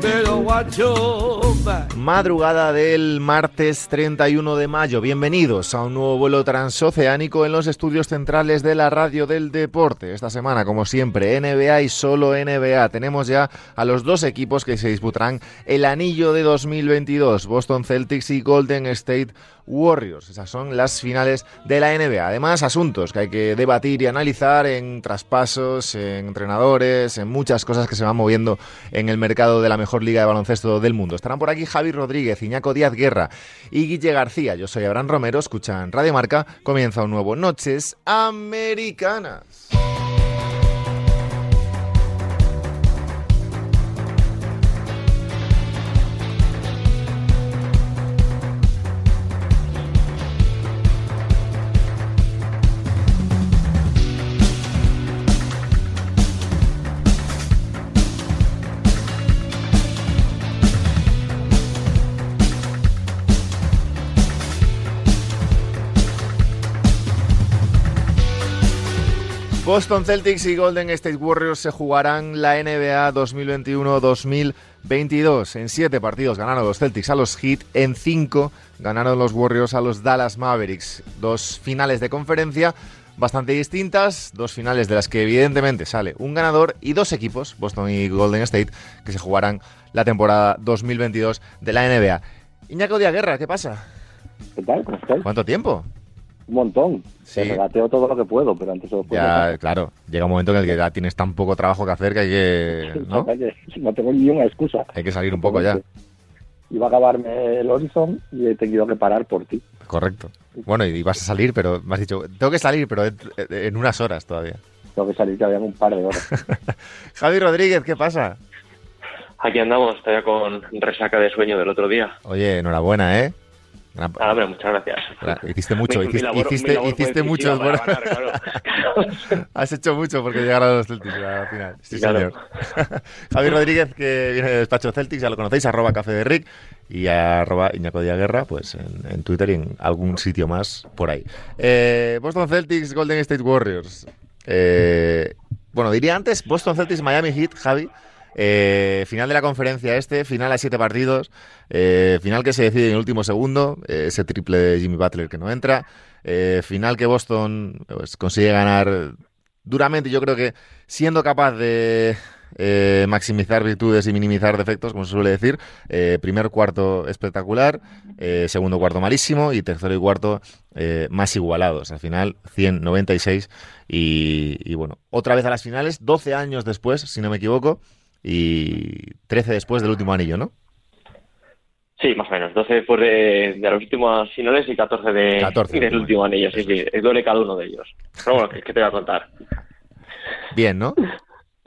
Better watch your back. Madrugada del martes 31 de mayo. Bienvenidos a un nuevo vuelo transoceánico en los estudios centrales de la radio del deporte. Esta semana, como siempre, NBA y solo NBA. Tenemos ya a los dos equipos que se disputarán el anillo de 2022, Boston Celtics y Golden State Warriors. Esas son las finales de la NBA. Además, asuntos que hay que debatir y analizar en traspasos, en entrenadores, en muchas cosas que se van moviendo en el mercado de la mejor liga de baloncesto del mundo. Estarán por aquí Javi Rodríguez, Iñaco Díaz Guerra y Guille García. Yo soy Abraham Romero, escuchan Radio Marca. Comienza un nuevo Noches Americanas. Boston Celtics y Golden State Warriors se jugarán la NBA 2021-2022. En siete partidos ganaron los Celtics a los Heat, en cinco ganaron los Warriors a los Dallas Mavericks. Dos finales de conferencia bastante distintas, dos finales de las que evidentemente sale un ganador y dos equipos, Boston y Golden State, que se jugarán la temporada 2022 de la NBA. Iñaco Díaz Guerra, ¿qué pasa? ¿Qué tal? ¿Cómo estás? ¿Cuánto tiempo? Un montón. Sí. Te regateo todo lo que puedo, pero antes lo puedo. Ya, claro, llega un momento en el que ya tienes tan poco trabajo que hacer que hay que, ¿no? no tengo ni una excusa. Hay que salir un poco ya. Iba a acabarme el Horizon y he tenido que parar por ti. Correcto. Bueno, y vas a salir, pero me has dicho, tengo que salir, pero en, en unas horas todavía. Tengo que salir que habían un par de horas. Javi Rodríguez, ¿qué pasa? Aquí andamos, todavía con resaca de sueño del otro día. Oye, enhorabuena, ¿eh? Gran- Ah, muchas gracias. Claro, hiciste mucho, Mi- mi hiciste, labor- mi hiciste, labor fue hiciste mucho. decisiva por- para ganar, claro. Has hecho mucho porque llegaron a los Celtics a la final. Sí, Claro. señor. Javi Rodríguez, que viene de despacho Celtics, ya lo conocéis, arroba café de Rick y arroba Iñaco Guerra, pues en, en Twitter y en algún sitio más por ahí. Eh, Boston Celtics, Golden State Warriors. Eh, bueno, diría antes Boston Celtics, Miami Heat, Javi. Eh, final de la conferencia este, final a siete partidos, eh, final que se decide en el último segundo, eh, ese triple de Jimmy Butler que no entra, final que Boston pues, consigue ganar duramente, yo creo que siendo capaz de maximizar virtudes y minimizar defectos, como se suele decir, primer cuarto espectacular, segundo cuarto malísimo y tercero y cuarto más igualados. Al final, 196 y, y bueno, otra vez a las finales, 12 años después, si no me equivoco, y 13 después del último anillo, ¿no? Sí, más o menos. 12 después de, de las últimas finales y 14 de, 14 del último anillo. Sí, sí, es doble cada uno de ellos. Pero bueno, ¿qué, qué te voy a contar? Bien, ¿no?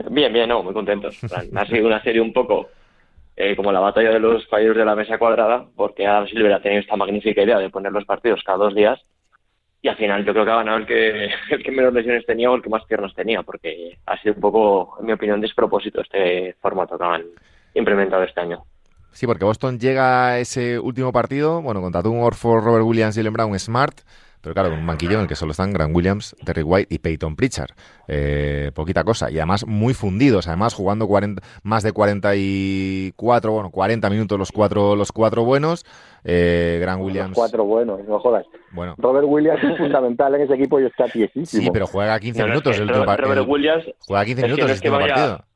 Bien, bien, no, muy contentos. En plan, Ha sido una serie un poco eh, como la batalla de los caballeros de la mesa cuadrada, porque Adam Silver ha tenido esta magnífica idea de poner los partidos cada dos días. Y al final yo creo que ha ganado el que, el que menos lesiones tenía o el que más piernas tenía, porque ha sido un poco, en mi opinión, despropósito este formato que han implementado este año. Sí, porque Boston llega a ese último partido, bueno, con Tatum, Orford, Robert Williams, Jalen Brown, Smart, pero claro, con un banquillo en el que solo están Grant Williams, Terry White y Peyton Pritchard. Eh, poquita cosa. Y además muy fundidos, además jugando 40, más de 44, bueno, 40 minutos los cuatro, los cuatro buenos. Eh, Grant Williams. Los cuatro buenos, no jodas. Bueno, Robert Williams es fundamental en ese equipo y está tiesísimo. sí, pero juega 15 No, no, es minutos que el último Robert, partido. Robert Williams Juega 15 es que minutos el es que último vaya- partido.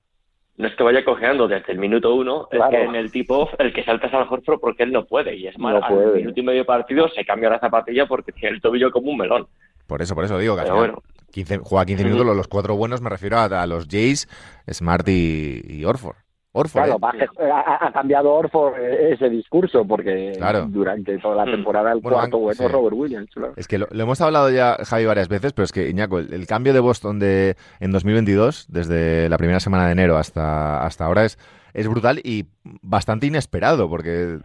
No es que vaya cojeando desde el minuto uno, Claro. es que en el tipo el que salta es al Horford porque él no puede. Y es más, No al minuto y medio partido se cambia la zapatilla porque tiene el tobillo como un melón. Por eso, por eso digo que bueno. 15, juega 15 minutos, los, los cuatro buenos me refiero a, a los Jays, Smart y, y Orford. Orford. Claro, ¿eh? ha, ha cambiado Orford eh, ese discurso porque Claro. durante toda la Mm. temporada el Bueno, cuarto bueno sí. es Robert Williams. claro. Es que lo, lo hemos hablado ya, Javi, varias veces, pero es que, Iñaco, el, el cambio de Boston de, en 2022, desde la primera semana de enero hasta, hasta ahora, es, es brutal y bastante inesperado, porque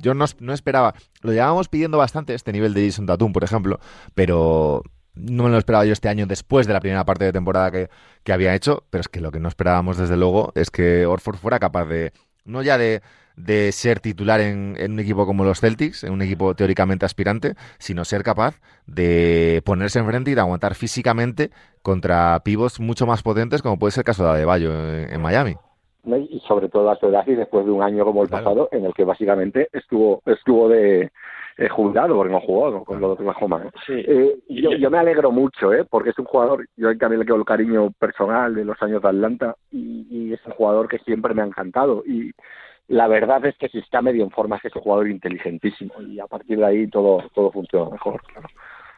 yo no, no esperaba, lo llevábamos pidiendo bastante, este nivel de Jason Tatum, por ejemplo, pero no me lo esperaba yo este año después de la primera parte de temporada que, que había hecho, pero es que lo que no esperábamos, desde luego, es que Orford fuera capaz de, no ya de, de ser titular en, en un equipo como los Celtics, en un equipo teóricamente aspirante, sino ser capaz de ponerse enfrente y de aguantar físicamente contra pivos mucho más potentes, como puede ser el caso de Adebayo en, en Miami. y sobre todo a su edad y después de un año como el Claro. pasado en el que básicamente estuvo estuvo de eh, jubilado porque no jugó con lo de Oklahoma ¿no? Sí. Eh, yo, yo me alegro mucho ¿eh? porque es un jugador yo también le quedo el cariño personal de los años de Atlanta y, y es un jugador que siempre me ha encantado y la verdad es que si está medio en forma es que es un jugador inteligentísimo y a partir de ahí todo todo funciona mejor claro.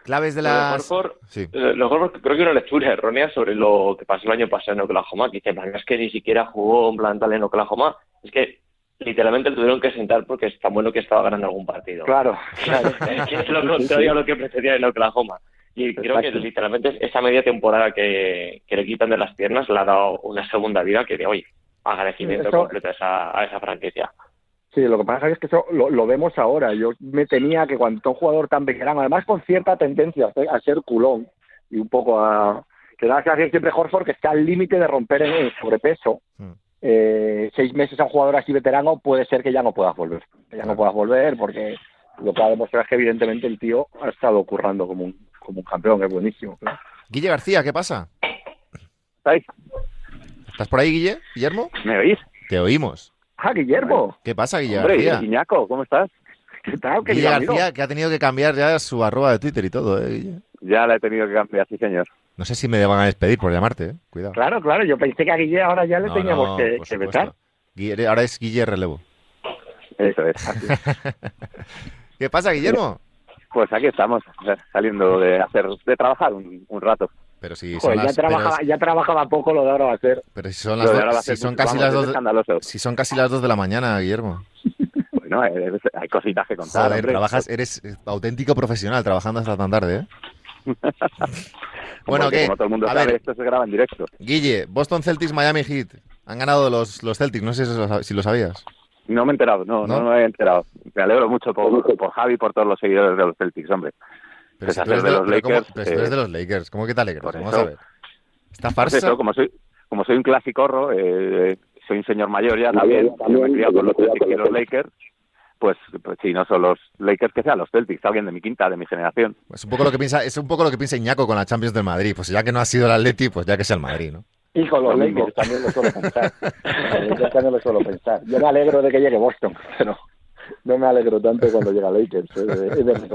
Claves de Lo de las... Horford, Sí. eh, lo Horford creo que una lectura errónea sobre lo que pasó el año pasado en Oklahoma, que dice, "Man, es que ni siquiera jugó un plantal en Oklahoma, es que literalmente lo tuvieron que sentar porque es tan bueno que estaba ganando algún partido. claro claro es lo contrario a lo que pretendía en Oklahoma. Y creo que literalmente esa media temporada que, que le quitan de las piernas le ha dado una segunda vida que de hoy agradecimiento Eso- completo a esa, a esa franquicia. Sí, lo que pasa es que eso lo, lo vemos ahora. Yo me temía que cuando un jugador tan veterano, además con cierta tendencia a ser- a ser culón y un poco a... Que da la sensación siempre Horford que está al límite de romper en el sobrepeso. Mm. Eh, seis meses a un jugador así veterano puede ser que ya no pueda volver. Que ya no pueda volver porque lo que ha demostrado es que evidentemente el tío ha estado currando como un, como un campeón, es buenísimo. Guille García, ¿qué pasa? ¿Estáis? ¿Estás por ahí, Guille? ¿Guillermo? ¿Me oís? Te oímos. Ah, Guillermo, ¿Qué pasa, Guille Hombre, García? Iñaco, ¿cómo estás? ¿qué tal, Guille amigo? García, que ha tenido que cambiar ya su arroba de Twitter y todo, ¿eh, Guille? Ya la he tenido que cambiar, sí, señor. No sé si me van a despedir por llamarte, ¿eh? Cuidado. Claro, claro, yo pensé que a Guille ahora ya le No, teníamos no, que, que vetar. Guille- ahora es Guille Relevo. Eso es. así. ¿Qué pasa, Guillermo? Pues aquí estamos, saliendo de hacer, de trabajar un, un rato. Pero si son Joder, ya, las, trabajaba, pero, ya trabajaba poco, lo de ahora va a ser. pero si son las do- si ser son casi vamos, las dos, si son casi las dos de la mañana, Guillermo. Bueno, hay cositas que contar. Joder, trabajas, eres auténtico profesional trabajando hasta tan tarde, ¿eh? bueno, Porque ¿qué? Como todo el mundo A sabe, ver, esto se graba en directo. Guille, Boston Celtics, Miami Heat. Han ganado los, los Celtics, no sé si lo, sabías. No me he enterado, no, ¿No? no, me he enterado. Me alegro mucho por, por Javi y por todos los seguidores de los Celtics, hombre. Pero si tú eres de de, los ¿cómo- Lakers, pero si tú eres eh, de los Lakers, ¿cómo que te alegras? Vamos eso. a ver. Esta farsa... eso, como soy, como soy un clásico, eh, soy un señor mayor ya también, yo me he criado con los Celtics y los Lakers, pues, pues si no son los Lakers, que sean los Celtics, alguien de mi quinta, de mi generación. Es un poco lo que piensa, es un poco lo que piensa Iñaco con la Champions del Madrid. Pues ya que no ha sido el Atleti, pues ya que sea el Madrid, ¿no? Y con los. Lakers también lo suelo pensar. Eh, Yo también lo suelo pensar. Yo me alegro de que llegue Boston, pero no me alegro tanto cuando llega Lakers. eh.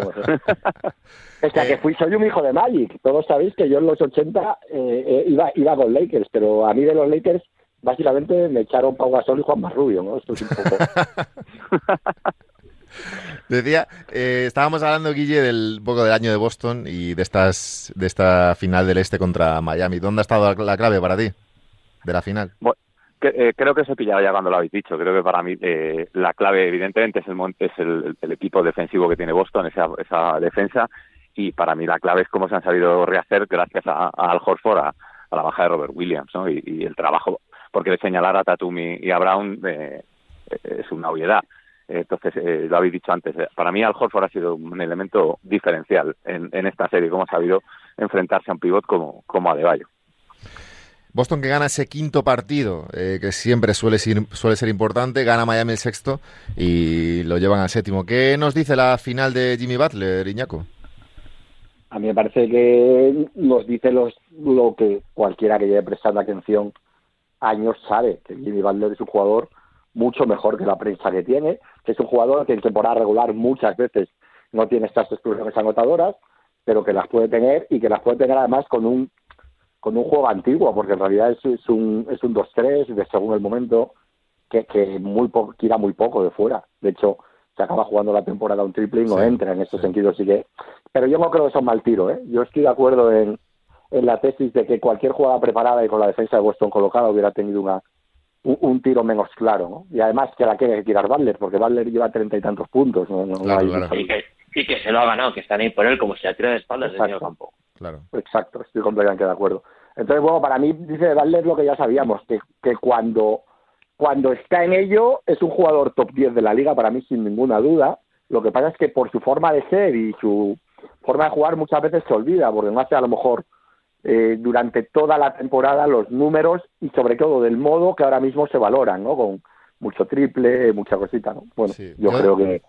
O sea, que fui, soy un hijo de Magic. Todos sabéis que yo en los 80 eh, eh, iba, iba con Lakers, pero a mí de los Lakers básicamente me echaron Pau Gasol y Juan Marrubio, ¿no? Esto es un poco... Decía, eh, estábamos hablando, Guille, del un poco del año de Boston y de estas de esta final del este contra Miami. ¿Dónde ha estado la, la clave para ti de la final? Que, eh, creo que se pillaba ya cuando lo habéis dicho. Creo que para mí eh, la clave, evidentemente, es el mon- es el, el equipo defensivo que tiene Boston, esa, esa defensa. Y para mí la clave es cómo se han sabido rehacer gracias a, a Al Horford, a, a la baja de Robert Williams, ¿no? Y, y el trabajo, porque señalar a Tatum y, y a Brown eh, es una obviedad. Entonces, eh, lo habéis dicho antes, eh, para mí Al Horford ha sido un elemento diferencial en, en esta serie, cómo ha sabido enfrentarse a un pivot como, como Adebayo. Boston que gana ese quinto partido, eh, que siempre suele ser, suele ser importante, gana Miami el sexto y lo llevan al séptimo. ¿Qué nos dice la final de Jimmy Butler, Iñaco? A mí me parece que nos dice los, lo que cualquiera que lleve prestando atención años sabe, que Jimmy Butler es un jugador mucho mejor que la prensa que tiene, que es un jugador que en temporada regular muchas veces no tiene estas explosiones anotadoras, pero que las puede tener y que las puede tener además con un con un juego antiguo, porque en realidad es, es un es un 2-3 de según el momento que, que muy po- tira muy poco de fuera. De hecho, se acaba jugando la temporada un triple y no Sí, entra en ese sí. sentido, sí que pero yo no creo que eso es mal tiro, ¿eh? Yo estoy de acuerdo en, en la tesis de que cualquier jugada preparada y con la defensa de Boston colocada hubiera tenido una, un, tiro menos claro, ¿no? Y además que la quiere tirar Butler, porque Butler lleva treinta y tantos puntos, ¿no? Y, que, se lo ha ganado, que están ahí por él como si la tira de espaldas del campo. Claro. Exacto, estoy completamente de acuerdo. Entonces, bueno, para mí, dice Butler lo que ya sabíamos, que, que cuando, cuando está en ello es un jugador top 10 de la liga, para mí sin ninguna duda. Lo que pasa es que por su forma de ser y su forma de jugar muchas veces se olvida, porque no hace a lo mejor eh, durante toda la temporada los números y sobre todo del modo que ahora mismo se valoran, ¿no? Con mucho triple, mucha cosita, ¿no? Bueno, yo, creo que,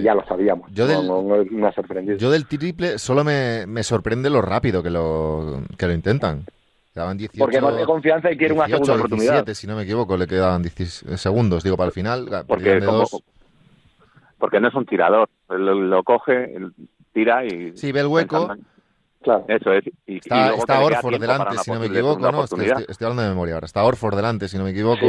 ya lo sabíamos. Yo del, no, sorprendido. Yo del triple solo me, me, sorprende lo rápido que lo, que lo intentan. Quedaban 18, Porque no tiene confianza y quiere una segunda oportunidad. si no me equivoco, le quedaban 10 segundos, digo, para el final. Porque, porque no es un tirador. Lo, coge, tira y... Sí, ve el hueco. Claro. Eso es. Y, está, está Orford delante, si no me equivoco, ¿no? Estoy, hablando de memoria ahora. Está Orford delante, si no me equivoco.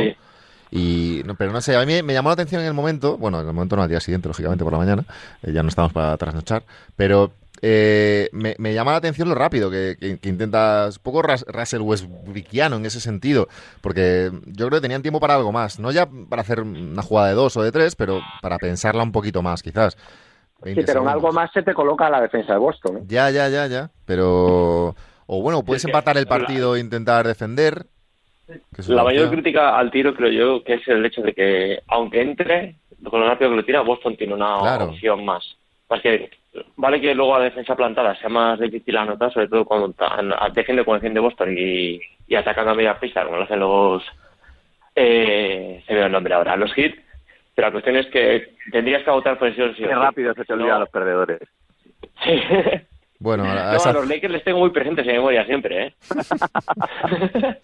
Y, pero no sé, a mí me llamó la atención en el momento, bueno, en el momento no, al día siguiente, lógicamente, por la mañana, eh, ya no estamos para trasnochar, pero eh, me, me, llama la atención lo rápido que, que, intenta, un poco Russell Westbrookiano en ese sentido, porque yo creo que tenían tiempo para algo más, no ya para hacer una jugada de dos o de tres, pero para pensarla un poquito más, quizás. Sí, pero en algo más se te coloca la defensa de Boston. ¿eh? Ya, ya, ya, ya. Pero. O bueno, puedes empatar el partido e intentar defender. La mayor crítica al tiro, creo yo, que es el hecho de que, aunque entre, con lo rápido que lo tira, Boston tiene una opción más. Más que, vale que luego a defensa plantada sea más difícil anotar, sobre todo cuando defiende con el de Boston y, y atacando a media pista, como lo hacen los. Eh, se ve el nombre ahora, los hits pero la cuestión es que tendrías que agotar presión. Qué rápido se te olvida a los perdedores. Sí. Bueno, a, los Lakers les tengo muy presentes en memoria siempre, ¿eh?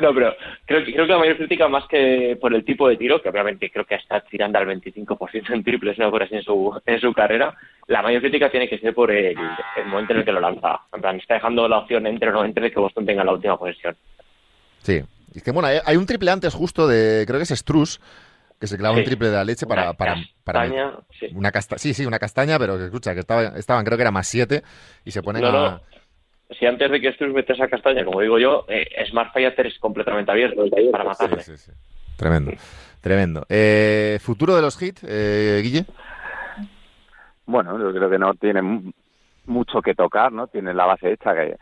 no, pero creo, creo que la mayor crítica, más que por el tipo de tiro, que obviamente creo que está tirando al 25% en triples, no por así en su, en su carrera, la mayor crítica tiene que ser por el, momento en el que lo lanza. En plan, está dejando la opción entre o no entre de que Boston tenga la última posesión. Sí. Es que, bueno, hay un triple antes justo de, creo que es Struz, que se clava un triple de la leche para... para, castaña, sí. Una casta sí, sí, una castaña, pero que escucha, que estaba, estaban, creo que era más siete, y se ponen a... Si antes de que Sturz mete esa castaña, como digo yo, eh, Smart falla tres completamente abierto para matarle. Sí, sí, Tremendo, tremendo. Eh, ¿Futuro de los hits, eh, Guille? Bueno, yo creo que no tiene mucho que tocar, ¿no? Tiene la base hecha, que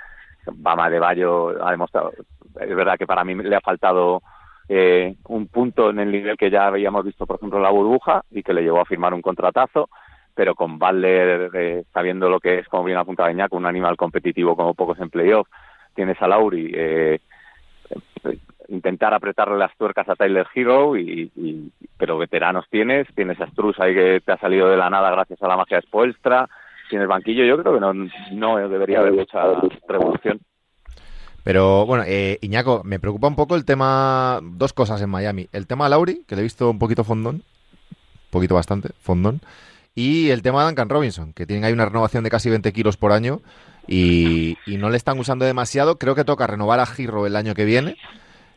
Bama de Bayo ha demostrado... Es verdad que para mí le ha faltado eh, un punto en el nivel que ya habíamos visto, por ejemplo, la burbuja y que le llevó a firmar un contratazo, pero con Butler eh, sabiendo lo que es, como bien apuntaba Iñaco, un animal competitivo como pocos en playoff, tienes a Lauri, eh, intentar apretarle las tuercas a Tyler Hero, y, pero veteranos tienes, tienes a Struz ahí que te ha salido de la nada gracias a la magia de tienes banquillo, yo creo que no, no debería haber mucha revolución. Pero bueno, eh, Iñaco, me preocupa un poco el tema, dos cosas en Miami. El tema de Lauri, que le he visto un poquito fondón, un poquito bastante, fondón. Y el tema de Duncan Robinson, que tienen ahí una renovación de casi 20 kilos por año y, no le están usando demasiado. Creo que toca renovar a Giro el año que viene.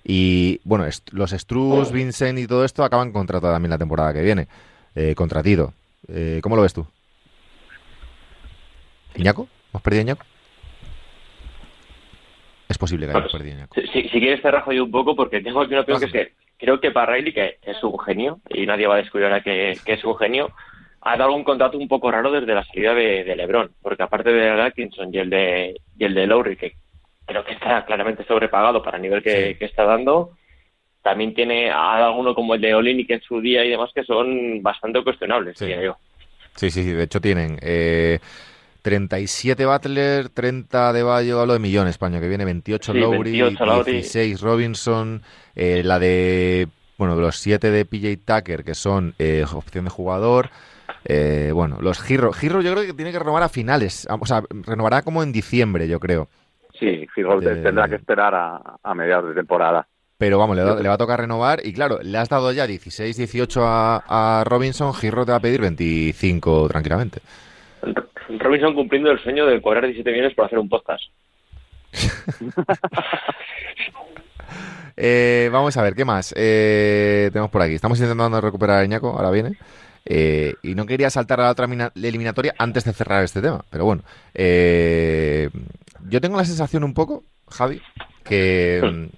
Y bueno, los Struz, Vincent y todo esto acaban contrato también la temporada que viene. Eh, contratido. Eh, ¿Cómo lo ves tú? ¿Iñaco? ¿Hemos perdido Iñaco? Es posible que haya perdido. Si, si, quieres te rajo yo un poco porque tengo aquí una opinión que es que creo que para Riley, que es un genio, y nadie va a descubrir ahora que, es un genio, ha dado un contrato un poco raro desde la salida de, LeBron, porque aparte de Atkinson y el de, y el de Lowry, que creo que está claramente sobrepagado para el nivel que, está dando, también tiene a alguno como el de Olini que en su día y demás que son bastante cuestionables, sí. yo. Sí, sí, sí, de hecho tienen. Eh, 37 Butler, 30 de Bayo, hablo de millones España, que viene 28 Lowry, 16 Robinson, eh, la de, bueno, los 7 de PJ Tucker, que son eh, opción de jugador. Eh, bueno, los Giro. Giro yo creo que tiene que renovar a finales, o sea, renovará como en diciembre, yo creo. Sí, Giro tendrá que esperar a, mediados de temporada. Pero vamos, le, va a tocar renovar y claro, le has dado ya 16, 18 a, a Robinson, Giro te va a pedir 25 tranquilamente. Robinson cumpliendo el sueño de cobrar 17 millones por hacer un podcast. Eh, vamos a ver, ¿qué más eh, tenemos por aquí? Estamos intentando recuperar a Iñaco, ahora viene. Eh, y no quería saltar a la otra eliminatoria antes de cerrar este tema, pero bueno. yo tengo la sensación un poco, Javi, que,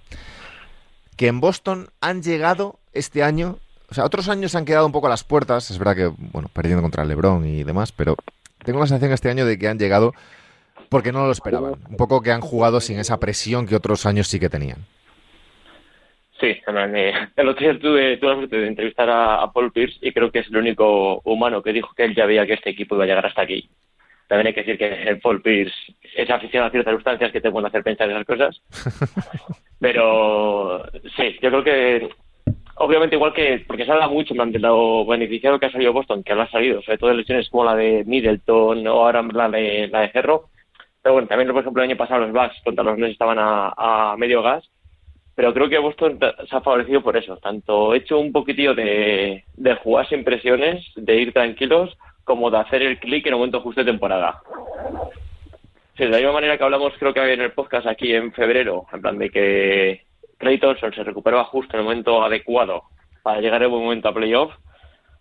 que en Boston han llegado este año, o sea, otros años han quedado un poco a las puertas, es verdad que, bueno, perdiendo contra LeBron y demás, pero tengo la sensación este año de que han llegado porque no lo esperaban, un poco que han jugado sin esa presión que otros años sí que tenían. Sí, el otro día tuve, tuve la suerte de entrevistar a, Paul Pierce y creo que es el único humano que dijo que él ya veía que este equipo iba a llegar hasta aquí. También hay que decir que Paul Pierce es aficionado a ciertas sustancias que te pueden hacer pensar esas cosas. Pero sí, yo creo que obviamente igual que porque se habla mucho de lo beneficiado que ha salido Boston, que lo ha salido, sobre todo lesiones como la de Middleton o ahora la de, la de Cerro. Pero bueno, también por ejemplo el año pasado los Bucks contra los Nets estaban a medio gas pero creo que Boston se ha favorecido por eso, tanto hecho un poquitillo de, de jugar sin presiones, de ir tranquilos, como de hacer el clic en el momento justo de temporada. Sí, de la misma manera que hablamos, creo que en el podcast aquí en febrero, en plan de que Clay Thompson se recuperaba justo en el momento adecuado para llegar en buen momento a playoff,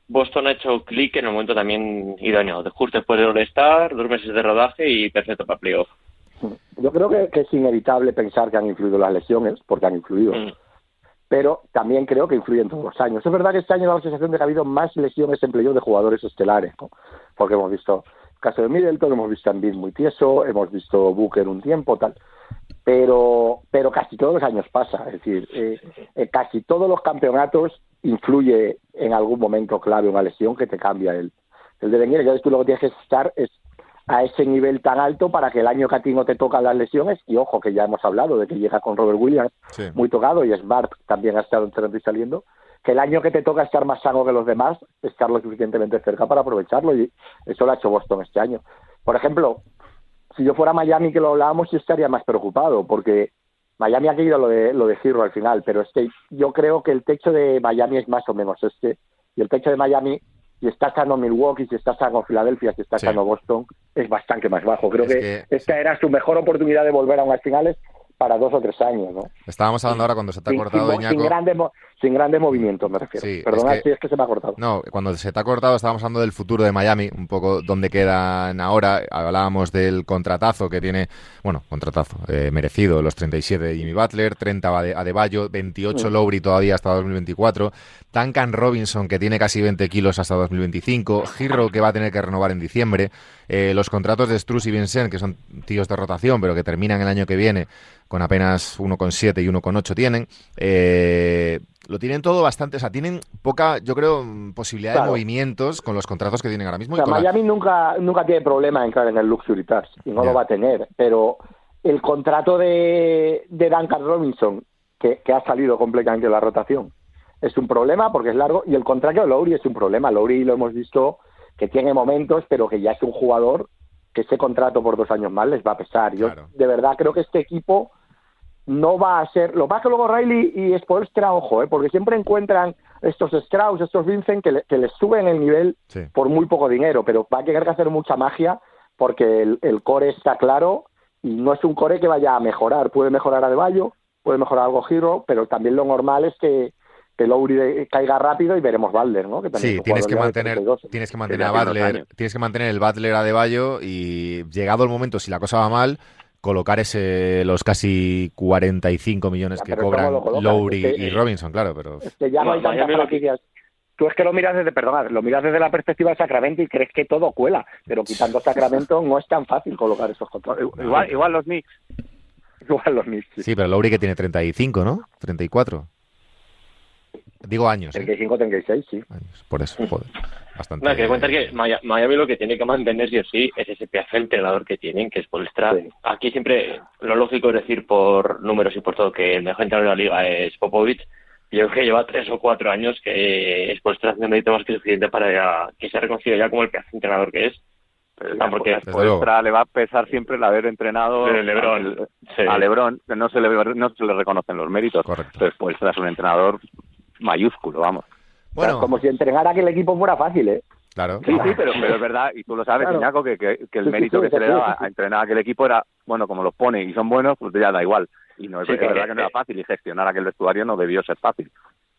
Boston ha hecho clic en el momento también idóneo, justo después de All-Star, dos meses de rodaje y perfecto para playoff. Yo creo que, es inevitable pensar que han influido las lesiones, porque han influido. Mm. Pero también creo que influyen todos los años. Es verdad que este año da la sensación de que ha habido más lesiones en playoff de jugadores estelares, porque hemos visto el caso de Middleton, hemos visto a Embiid muy tieso, hemos visto Booker un tiempo, tal. Pero, pero casi todos los años pasa. Es decir, eh, eh, casi todos los campeonatos influye en algún momento clave una lesión que te cambia el, el devenir. Ya ves, tú lo que tienes que estar es a ese nivel tan alto para que el año que a ti no te tocan las lesiones, y ojo que ya hemos hablado de que llega con Robert Williams muy tocado y Smart también ha estado entrando y saliendo, que el año que te toca estar más sano que los demás, estar lo suficientemente cerca para aprovecharlo y eso lo ha hecho Boston este año. Por ejemplo, si yo fuera Miami que lo hablábamos yo estaría más preocupado porque Miami ha querido lo de lo de Giro al final, pero es que yo creo que el techo de Miami es más o menos este y el techo de Miami si está sano Milwaukee, si está sano Filadelfia, si está sano Boston, es bastante más bajo. Creo que, esta era su mejor oportunidad de volver a unas finales para dos o tres años, ¿no? Estábamos hablando ahora cuando se te ha cortado, sin, sin, grandes, sin grandes movimientos, me refiero. Sí, Perdona si es que se me ha cortado. No, cuando se te ha cortado estábamos hablando del futuro de Miami, un poco dónde quedan ahora. Hablábamos del contratazo que tiene, bueno, contratazo, eh, merecido, los 37 de Jimmy Butler, 30 a De Bayo, 28 Lowry todavía hasta 2024, Duncan Robinson que tiene casi 20 kilos hasta 2025, Hero que va a tener que renovar en diciembre, eh, los contratos de Struz y Vincent que son tíos de rotación pero que terminan el año que viene con apenas 1,7 y 1,8 tienen. Eh, lo tienen todo bastante, o sea, tienen poca, yo creo, posibilidad de movimientos con los contratos que tienen ahora mismo. O sea, Miami nunca, nunca tiene problema en entrar en el Luxury Tax y no lo va a tener, pero el contrato de, de Duncan Robinson, que, ha salido completamente de la rotación, es un problema porque es largo y el contrato de Lowry es un problema. Lowry lo hemos visto que tiene momentos, pero que ya es un jugador que ese contrato por dos años más les va a pesar. Yo de verdad creo que este equipo no va a ser. Lo más que luego Riley y Spolstra, ojo, ¿eh? porque siempre encuentran estos Strauss, estos Vincent, que, que les suben el nivel por muy poco dinero, pero va a tener que hacer mucha magia porque el, core está claro y no es un core que vaya a mejorar. Puede mejorar a De puede mejorar algo Giro, pero también lo normal es que, que Lowry caiga rápido y veremos Balder, ¿no? Que sí, tienes que, mantener, tienes que mantener a Butler, tienes que mantener el Butler a De y llegado el momento, si la cosa va mal, colocar ese los casi 45 millones que cobran Lowry y Robinson, claro, pero... ya no hay tantas Tú es que lo miras desde, perdón, lo miras desde la perspectiva de Sacramento y crees que todo cuela, pero quitando Sacramento no es tan fácil colocar esos contratos. Igual, igual los Knicks. Igual los Knicks. Sí. pero Lowry que tiene 35, ¿no? 34. Digo años. 35, 36, sí. Por eso, joder. Bastante... No, que contar que Miami lo que tiene que mantener sí o sí es ese pedazo de entrenador que tienen, que es Polstra. Aquí siempre lo lógico es decir por números y por todo que el mejor entrenador de la liga es Popovich. Yo creo que lleva tres o cuatro años que es Polstra haciendo mérito más que suficiente para que se ha reconocido ya como el pedazo de entrenador que es. No, porque Polstra le va a pesar siempre el haber entrenado Lebron, a Lebron, no se le, no se le reconocen los méritos. Correcto. Entonces Polstra es un entrenador mayúsculo, vamos. Bueno. como si entrenara que el equipo fuera fácil, ¿eh? Claro. Sí, sí, pero, pero es verdad, y tú lo sabes, claro. que, que, el mérito que se le daba a entrenar a aquel equipo era, bueno, como los pone y son buenos, pues ya da igual. Y no es, verdad que no era fácil, y gestionar aquel vestuario no debió ser fácil.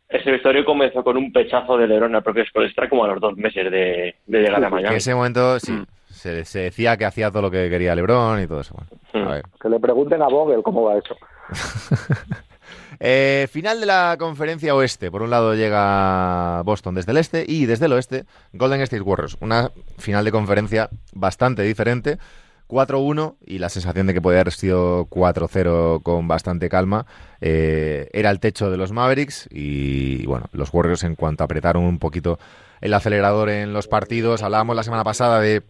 Ese vestuario comenzó con un pechazo de Lebron al propio Spolstra como a los dos meses de, llegar a Miami. En ese momento, sí, mm. se, se, decía que hacía todo lo que quería Lebron y todo eso. Bueno, mm. Que le pregunten a Vogel cómo va eso. Eh, final de la conferencia oeste. Por un lado llega Boston desde el este y desde el oeste Golden State Warriors. Una final de conferencia bastante diferente. 4-1 y la sensación de que podía haber sido 4-0 con bastante calma eh, era el techo de los Mavericks y bueno, los Warriors en cuanto apretaron un poquito el acelerador en los partidos, hablábamos la semana pasada de,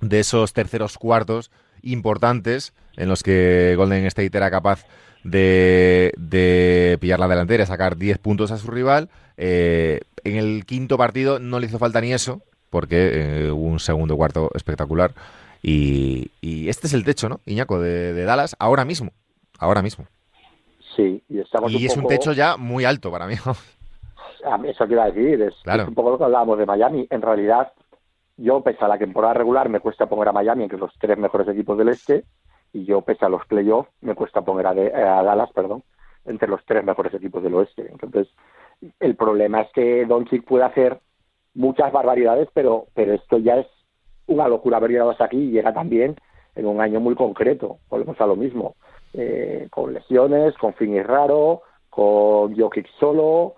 de esos terceros cuartos importantes en los que Golden State era capaz de, de pillar la delantera, sacar 10 puntos a su rival. Eh, en el quinto partido no le hizo falta ni eso, porque eh, hubo un segundo cuarto espectacular. Y, este es el techo, ¿no, Iñaco, de, Dallas ahora mismo. Ahora mismo. Sí, y estamos Y es un techo ya muy alto para mí. Eso quiero decir, es, es un poco lo que hablábamos de Miami. En realidad, yo, pese a la temporada regular, me cuesta poner a Miami entre los tres mejores equipos del este, y yo, pese a los playoffs, me cuesta poner a, Dallas, perdón, entre los tres mejores equipos del oeste. Entonces, el problema es que Doncic puede hacer muchas barbaridades, pero, pero esto ya es una locura haber llegado hasta aquí y llega también en un año muy concreto. Volvemos a lo mismo, eh, con lesiones, con Finis raro, con Jokic solo.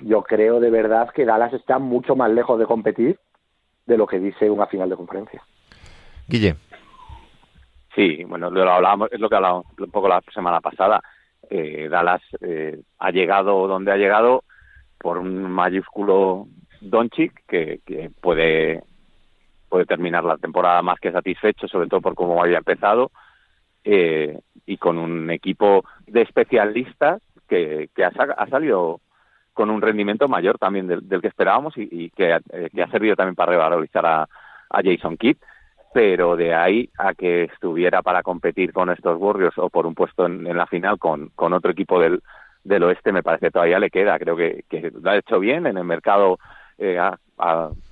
Yo creo de verdad que Dallas está mucho más lejos de competir de lo que dice una final de conferencia. Guille. Sí, bueno, lo hablábamos, es lo que hablábamos un poco la semana pasada. Eh, Dallas eh, ha llegado donde ha llegado por un mayúsculo Doncic que, que puede puede terminar la temporada más que satisfecho, sobre todo por cómo había empezado, eh, y con un equipo de especialistas que, que ha, ha, salido con un rendimiento mayor también del, que esperábamos y, que, eh, que, ha servido también para revalorizar a Jason Kidd, pero de ahí a que estuviera para competir con estos Warriors o por un puesto en, la final con, con otro equipo del, del oeste, me parece que todavía le queda. Creo que, que lo ha hecho bien en el mercado. Eh, ha,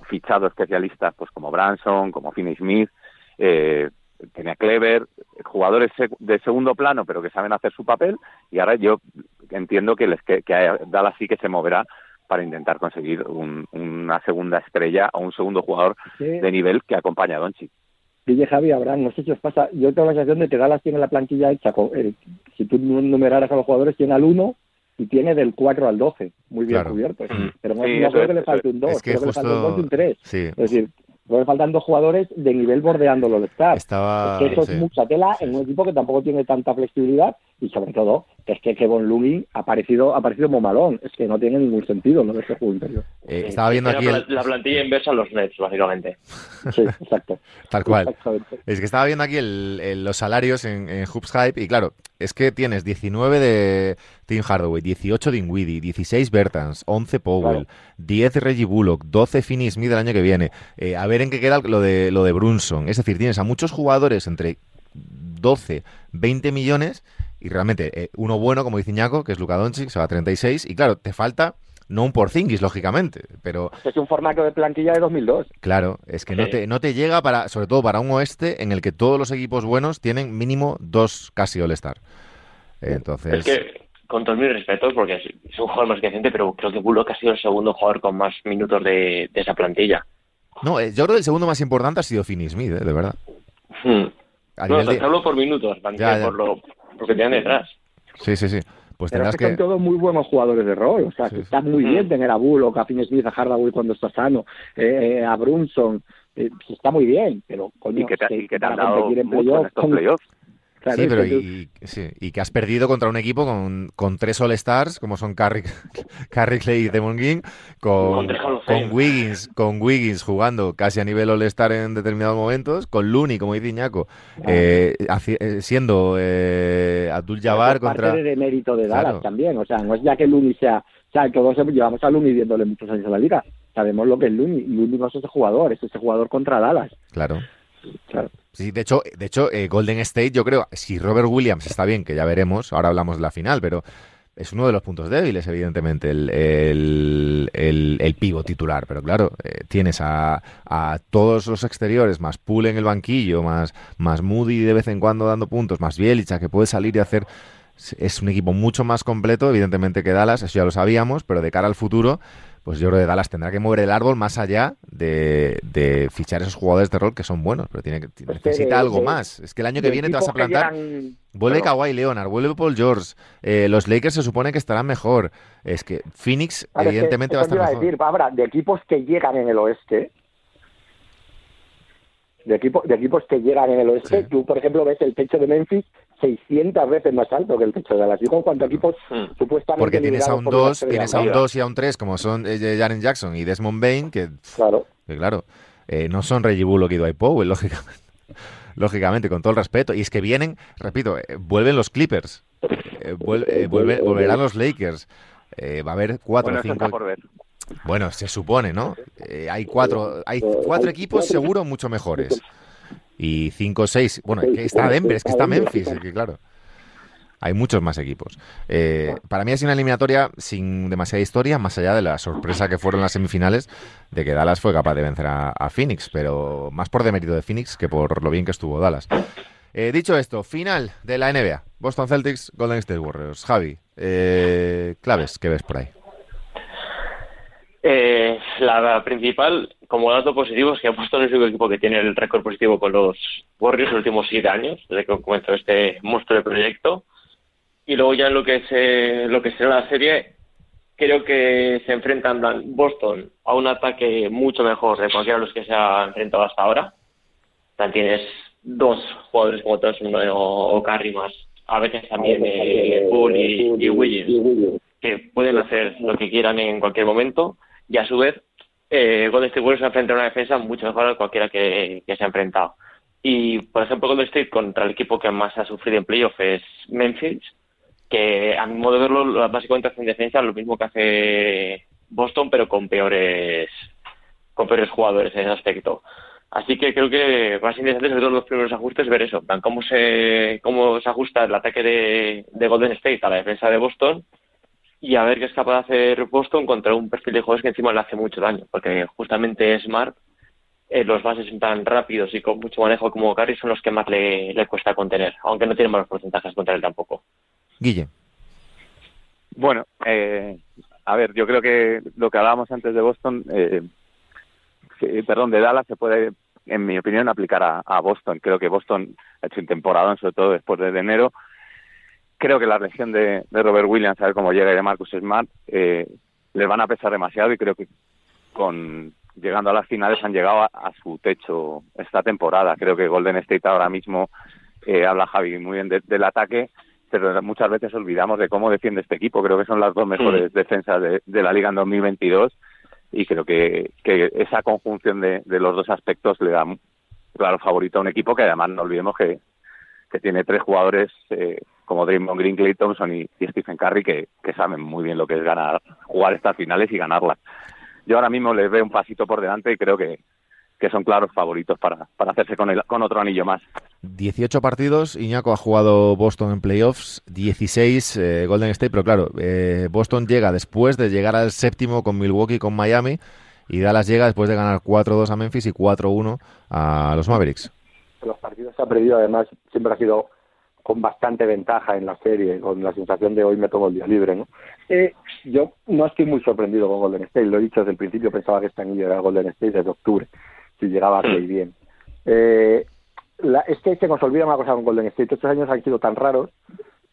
fichado especialistas pues como Branson, como Finney Smith, eh, tenía Clever, jugadores de segundo plano pero que saben hacer su papel y ahora yo entiendo que les que, que Dallas sí que se moverá para intentar conseguir una segunda estrella o un segundo jugador de nivel que acompaña a Doncic. Dije Javi, Abraham, no sé si os pasa, yo tengo la sensación de que Dallas tiene la plantilla hecha, con, eh, si tú numeraras a los jugadores, tiene al 1 y tiene del 4 al 12, muy bien cubierto. Mm. Pero no, creo que le falte un 2, creo que le falte un 2 y un 3. Es decir, Pueden faltando jugadores de nivel bordeando los Star. Estaba, es que eso es mucha tela en un equipo que tampoco tiene tanta flexibilidad y sobre todo es que Kevin Looney ha parecido, ha parecido muy malón. Es que no tiene ningún sentido ¿no? ese juego interior. Eh, estaba viendo aquí la, plantilla inversa a los Nets, básicamente. Sí, exacto. Tal cual. Es que estaba viendo aquí el, los salarios en, en Hoops Hype y claro, es que tienes 19 de Tim Hardaway, 18 de Ingwidi, 16 Bertans, 11 Powell, 10 Reggie Bullock, 12 Finney Smith el año que viene. Eh, a ver en qué queda lo de, lo de Brunson. Es decir, tienes a muchos jugadores entre 12, 20 millones y realmente eh, uno bueno, como dice Iñaco, que es Luka Doncic, se va a 36 y claro, te falta no un Porzingis, lógicamente, pero... Es un formato de plantilla de 2002. Claro, es que no, te, no te llega para, sobre todo para un oeste en el que todos los equipos buenos tienen mínimo dos casi All-Star. Entonces... Es que, con todos mis respetos, porque es un jugador más que decente, pero creo que Bullock ha sido el segundo jugador con más minutos de, esa plantilla. No, eh, yo creo que el segundo más importante ha sido Finney Smith, eh, de verdad. Hmm. No, te hablo por minutos, por lo, que tienen detrás. Sí, sí, sí. Pues Pero que, son todos muy buenos jugadores de rol. O sea, que está muy bien tener a Bullock, a Finney Smith, a Hardaway cuando está sano, eh, eh a Brunson. Eh, está muy bien, pero coño, y que te, y que te han dado en, estos sí, pero y, y, que has perdido contra un equipo con, con tres All-Stars, como son Carrick, Clay y Demon King, con, con, Wiggins, con Wiggins jugando casi a nivel All-Star en determinados momentos, con Looney, como dice Iñaco, eh, eh, siendo eh, Abdul Jabbar contra... parte de mérito de Dallas también, o sea, no es ya que Looney sea... O sea, todos llevamos a Looney viéndole muchos años en la liga. Sabemos lo que es Looney. Looney no es ese jugador, es ese jugador contra Dallas. Claro. Sí, de hecho, de hecho eh, Golden State, yo creo, si Robert Williams está bien, que ya veremos, ahora hablamos de la final, pero es uno de los puntos débiles, evidentemente, el, el, el, pivo titular. Pero claro, eh, tienes a, a, todos los exteriores, más Poole en el banquillo, más, más Moody de vez en cuando dando puntos, más Bielicha, que puede salir y hacer es un equipo mucho más completo, evidentemente, que Dallas, eso ya lo sabíamos, pero de cara al futuro, pues yo creo que Dallas tendrá que mover el árbol más allá de, de fichar esos jugadores de rol que son buenos, pero tiene que, Es que necesita de- algo de- más. Es que el año que viene te vas a que plantar. llegan- Vuelve Claro. Kawhi Leonard, vuelve Paul George. eh, los Lakers se supone que estarán mejor. Es que Phoenix, que evidentemente, va a estar iba mejor. decir, Bárbara, de equipos que llegan en el oeste, de, equipo, de equipos que llegan en el oeste, Sí. tú, por ejemplo, ves el techo de Memphis 600 veces más alto que el techo de Dallas. Digo en cuanto equipos Hmm. supuestamente Porque tienes a un por una 2, estrella tienes a un. 2 y a un 3, como son eh, Jaren Jackson y Desmond Bain, que, Claro. que claro, eh, no son Reggie Bullock y Dwight Powell, lógicamente. Lógicamente, con todo el respeto. Y es que vienen, repito, eh, vuelven los Clippers, eh, vuel- eh, vuelve- volverán los Lakers. eh, va a haber cuatro o cinco. por ver. Bueno, se supone, ¿no? Eh, hay cuatro, hay cuatro equipos seguro mucho mejores. Y cinco o seis. Bueno, es que está Denver, es que está Memphis, es que claro. Hay muchos más equipos. Eh, para mí ha sido una eliminatoria sin demasiada historia, más allá de la sorpresa que fueron las semifinales, de que Dallas fue capaz de vencer a, a Phoenix, pero más por demérito de Phoenix que por lo bien que estuvo Dallas. Eh, dicho esto, final de la NBA. Boston Celtics, Golden State Warriors. Javi, eh, claves que ves por ahí. Eh, la principal, como dato positivo, es que Boston es el único equipo que tiene el récord positivo con los Warriors los últimos siete años, desde que comenzó este monstruo de proyecto. Y luego ya en lo que es eh, lo que será la serie, creo que se enfrentan Boston a un ataque mucho mejor de cualquiera de los que se ha enfrentado hasta ahora. Plan, tienes dos jugadores como todos o, o Curry más, a veces también eh, Poole y, Wiggins que pueden hacer lo que quieran en cualquier momento y a su vez eh, Golden State Warriors se enfrenta a una defensa mucho mejor a cualquiera que, se ha enfrentado. Y, por ejemplo, Golden State contra el equipo que más ha sufrido en playoff es Memphis, que a mi modo de verlo lo- básicamente hace en defensa lo mismo que hace Boston, pero con peores con peores jugadores en ese aspecto. Así que creo que va a ser interesante, sobre todo los primeros ajustes, ver eso, cómo se, cómo se ajusta el ataque de, de Golden State a la defensa de Boston y a ver qué es capaz de hacer Boston contra un perfil de jugadores que encima le hace mucho daño, porque justamente Smart, eh, los bases tan rápidos y con mucho manejo como Curry son los que más le, le cuesta contener, aunque no tiene malos porcentajes contra él tampoco. Guille. Bueno, eh, a ver, yo creo que lo que hablábamos antes de Boston, eh, perdón, de Dallas se puede, en mi opinión, aplicar a, a Boston. Creo que Boston ha hecho un temporada, sobre todo después de enero. Creo que la lesión de, de Robert Williams, a ver cómo llega y de Marcus Smart, eh, les van a pesar demasiado y creo que con llegando a las finales han llegado a, a su techo esta temporada. Creo que Golden State ahora mismo, eh, habla Javi muy bien de- del ataque, pero muchas veces olvidamos de cómo defiende este equipo. Creo que son las dos mejores defensas de, de la liga en 2022 y creo que, que esa conjunción de, de los dos aspectos le da claro favorito a un equipo que además no olvidemos que, que tiene tres jugadores eh, como Draymond Green, Clay Thompson y, y Stephen Curry que, que saben muy bien lo que es ganar, jugar estas finales y ganarlas. Yo ahora mismo les veo un pasito por delante y creo que, que son claros favoritos para, para hacerse con, el, con otro anillo más. 18 partidos, Iñaco ha jugado Boston en playoffs, 16 eh, Golden State, pero claro, eh, Boston llega después de llegar al séptimo con Milwaukee y con Miami, y Dallas llega después de ganar 4-2 a Memphis y 4-1 a los Mavericks. Los partidos se ha perdido, además, siempre ha sido con bastante ventaja en la serie, con la sensación de hoy me tomo el día libre, ¿no? Eh, yo no estoy muy sorprendido con Golden State, lo he dicho desde el principio, pensaba que este anillo era Golden State desde octubre, si llegaba a Clay bien. Eh, la, es que se nos olvida una cosa con Golden State, estos años han sido tan raros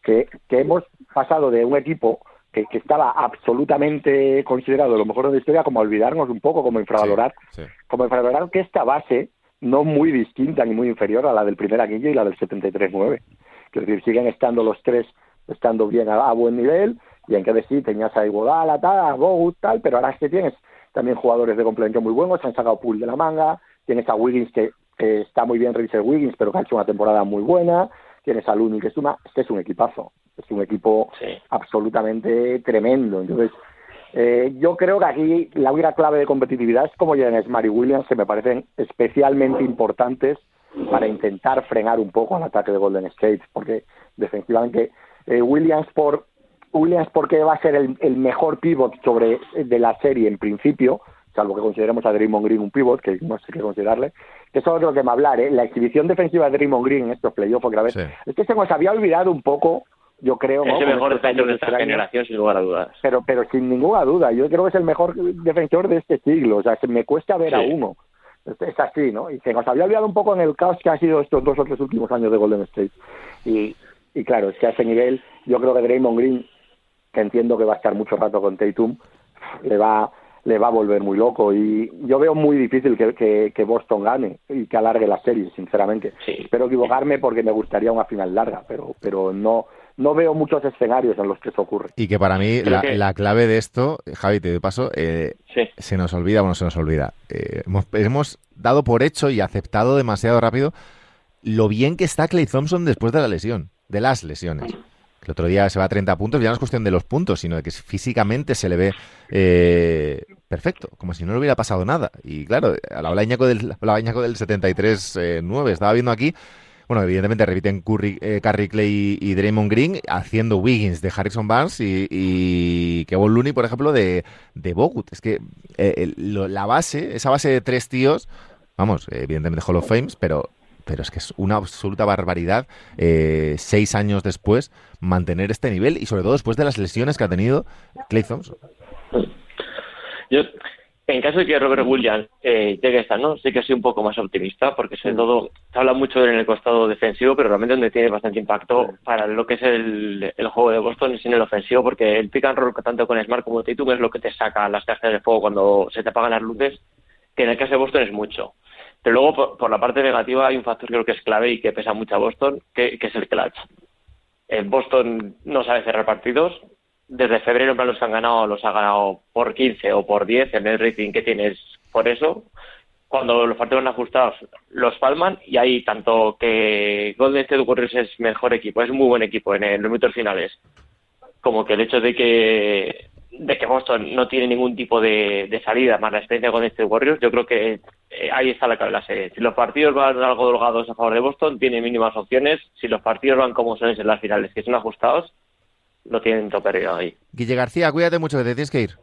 que, que hemos pasado de un equipo que, que estaba absolutamente considerado lo mejor de la historia como olvidarnos un poco, como infravalorar, Sí, sí. como infravalorar que esta base no muy distinta ni muy inferior a la del primer anillo y la del 73-9. Es decir, siguen estando los tres estando bien a, a buen nivel y en que decir, tenías a Iguodala, tal, a Bogut, tal, pero ahora es que tienes también jugadores de complemento muy buenos, han sacado Pool de la manga, tienes a Wiggins que, que está muy bien Richard Wiggins, pero que ha hecho una temporada muy buena, tienes a Looney que suma, este es un equipazo, es un equipo Sí. absolutamente tremendo. Entonces, eh, yo creo que aquí la única clave de competitividad es como llegan Smart y Williams, que me parecen especialmente importantes para intentar frenar un poco al ataque de Golden State, porque defensivamente eh, Williams por Williams porque va a ser el, el mejor pivot sobre de la serie en principio, salvo que consideremos a Draymond Green un pivot, que no sé qué considerarle, que eso es lo que me hablar, ¿eh? la exhibición defensiva de Draymond Green en estos playoffs otra vez, Sí. es que se nos había olvidado un poco yo creo. Es el mejor defensor de esta generación, sin lugar a dudas. Pero, pero sin ninguna duda, yo creo que es el mejor defensor de este siglo. O sea, se me cuesta ver a uno. Es así, ¿no? Y se nos había olvidado un poco en el caos que ha sido estos dos o tres últimos años de Golden State. Y, y claro, es que a ese nivel, yo creo que Draymond Green, que entiendo que va a estar mucho rato con Tatum, le va le va a volver muy loco y yo veo muy difícil que, que, Boston gane y que alargue la serie, sinceramente. Espero equivocarme porque me gustaría una final larga, pero, pero no, no veo muchos escenarios en los que eso ocurre. Y que para mí la, clave de esto, Javi, te doy paso, eh, se nos olvida, bueno, se nos olvida. Eh, hemos, hemos dado por hecho y aceptado demasiado rápido lo bien que está Clay Thompson después de la lesión, de las lesiones. El otro día se va a 30 puntos, ya no es cuestión de los puntos, sino de que físicamente se le ve eh, perfecto, como si no le hubiera pasado nada. Y claro, a la Iñaco del, del 73-9, estaba viendo aquí, bueno, evidentemente repiten Curry, eh, Curry Clay y, Draymond Green, haciendo Wiggins de Harrison Barnes y, y Kevin Looney, por ejemplo, de, Bogut. Es que eh, la base, esa base de tres tíos, vamos, evidentemente Hall of Fames, pero pero es que es una absoluta barbaridad eh, seis años después mantener este nivel y sobre todo después de las lesiones que ha tenido Clay Thompson. En caso de que Robert Williams eh, llegue a estar, ¿no? Sí que soy un poco más optimista porque sobre todo se habla mucho en el costado defensivo, pero realmente donde tiene bastante impacto para lo que es el, juego de Boston es en el ofensivo porque el pick and roll tanto con Smart como Tatum es lo que te saca las cajas de fuego cuando se te apagan las luces, que en el caso de Boston es mucho. Pero luego, por, la parte negativa, hay un factor que creo que es clave y que pesa mucho a Boston, que, es el clutch. Boston no sabe cerrar partidos. Desde febrero, los han ganado, los ha ganado por 15 o por 10 en el rating que tienes por eso. Cuando los partidos ajustados, los palman y hay tanto que Golden State Warriors es mejor equipo, es muy buen equipo en, en los minutos finales, como que el hecho de que de que Boston no tiene ningún tipo de, salida más la experiencia con este Warriors, yo creo que eh, ahí está la clave de la serie. Si los partidos van algo holgados a favor de Boston, tiene mínimas opciones. Si los partidos van como son en las finales, que son ajustados, no tienen tope ahí. Guille García, cuídate mucho, que te tienes que ir.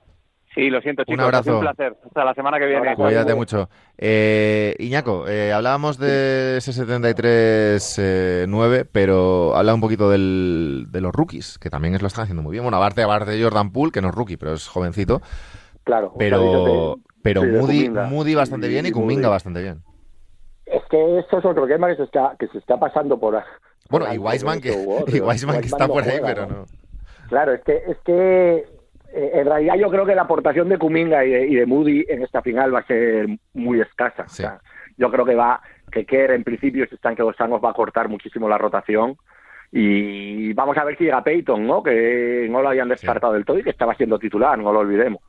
Sí, lo siento, chicos. Un abrazo. Un placer. Hasta la semana que viene. Cuídate mucho. Eh, Iñaco, eh, hablábamos de ese 73-9, eh, pero habla un poquito del, de los rookies, que también es lo están haciendo muy bien. Bueno, aparte, aparte de Jordan Poole, que no es rookie, pero es jovencito. Claro. Pero, pero Moody, Moody bastante bien y Kuminga bastante bien. Es que esto es otro tema que se está, que se está pasando por... Bueno, y Wiseman, que, y Wiseman que está por ahí, pero no. Claro, es que, es que eh, en realidad yo creo que la aportación de Kuminga y de, Moody en esta final va a ser muy escasa. yo creo que va que Kerr en principio si están que años va a cortar muchísimo la rotación y vamos a ver si llega Peyton, ¿no? Que no lo habían descartado del todo y que estaba siendo titular, no lo olvidemos.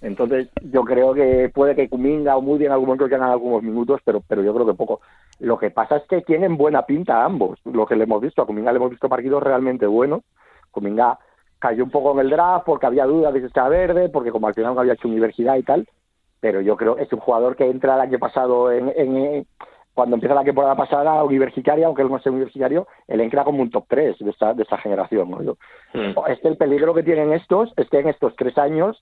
Entonces yo creo que puede que Kuminga o Moody en algún momento ganen algunos minutos, pero pero yo creo que poco. Lo que pasa es que tienen buena pinta ambos, lo que le hemos visto. A Kuminga le hemos visto partidos realmente buenos. Kuminga cayó un poco en el draft porque había dudas de si estaba verde, porque como al final no había hecho universidad y tal, pero yo creo que es un jugador que entra el año pasado en, en cuando empieza la temporada pasada universitaria, aunque él no sea universitario, él entra como un top 3 de esta, de esta generación. ¿no? Yo. Este el peligro que tienen estos es que en estos tres años,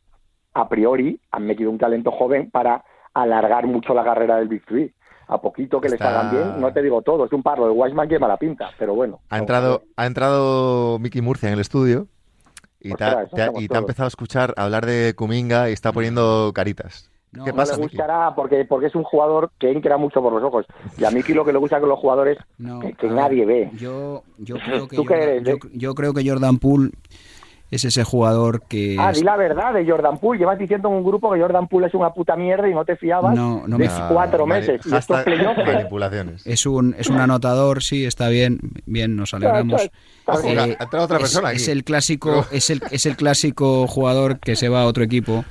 a priori, han metido un talento joven para alargar mucho la carrera del Big Three. A poquito que les hagan bien, no te digo todo, es un parlo de Wiseman que mala pinta, pero bueno. Ha entrado, ha entrado Mickey Murcia en el estudio y, te, ha, empezado a escuchar hablar de Kuminga y está poniendo caritas. ¿Qué pasa? No le gustará porque, porque es un jugador que entra mucho por los ojos. Y a Miki lo que le gusta con los jugadores que, nadie ve. Yo, yo, creo que Jordan, yo, creo que Jordan Poole es ese jugador que... Ah, di la verdad de Jordan Poole. Llevas diciendo en un grupo que Jordan Poole es una puta mierda y no te fiabas no, no de cuatro meses. Y estos manipulaciones. Es un, es un anotador, sí, está bien, bien, nos alegramos. Eh, otra persona es, el clásico, es el, es el clásico jugador que se va a otro equipo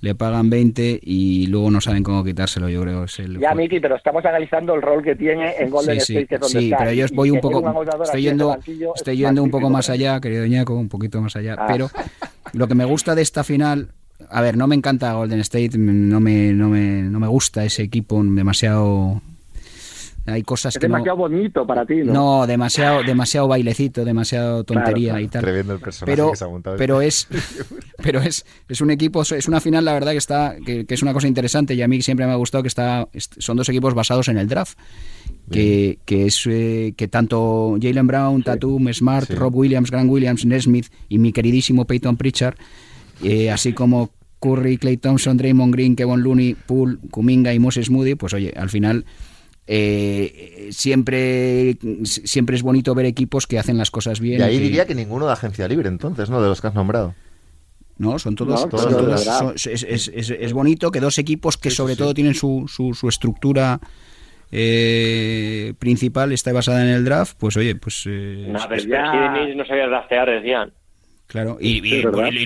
le pagan 20 y luego no saben cómo quitárselo, yo creo. Es el ya, Miki, pero estamos analizando el rol que tiene en Golden State, que sí, pero yo voy un poco, estoy yendo, estoy yendo un poco más allá, querido Ñaco, un poquito más allá, ah. pero lo que me gusta de esta final, a ver, no me encanta Golden State, no me, no me, no me gusta ese equipo demasiado hay cosas es que demasiado bonito para ti, ¿no? No, demasiado, demasiado bailecito, demasiado tontería y tal. el personaje pero, que se ha montado. Pero es, pero es, es un equipo, es una final, la verdad que está, que, es una cosa interesante y a mí siempre me ha gustado que está, son dos equipos basados en el draft que, que, es eh, que tanto Jalen Brown, Tatum, Smart, Rob Williams, Grant Williams, Nesmith y mi queridísimo Peyton Pritchard, eh, así como Curry, Clay Thompson, Draymond Green, Kevin Looney, Poole, Kuminga y Moses Moody, pues oye, al final eh, siempre, siempre es bonito ver equipos que hacen las cosas bien. Y ahí diría que ninguno de agencia libre, entonces, ¿no? De los que has nombrado. No, son todos. es, bonito que dos equipos que sobre todo tienen su, su, su estructura eh, principal está basada en el draft, pues oye, pues... Eh, no, pero no sabía draftear, decían. Claro, y,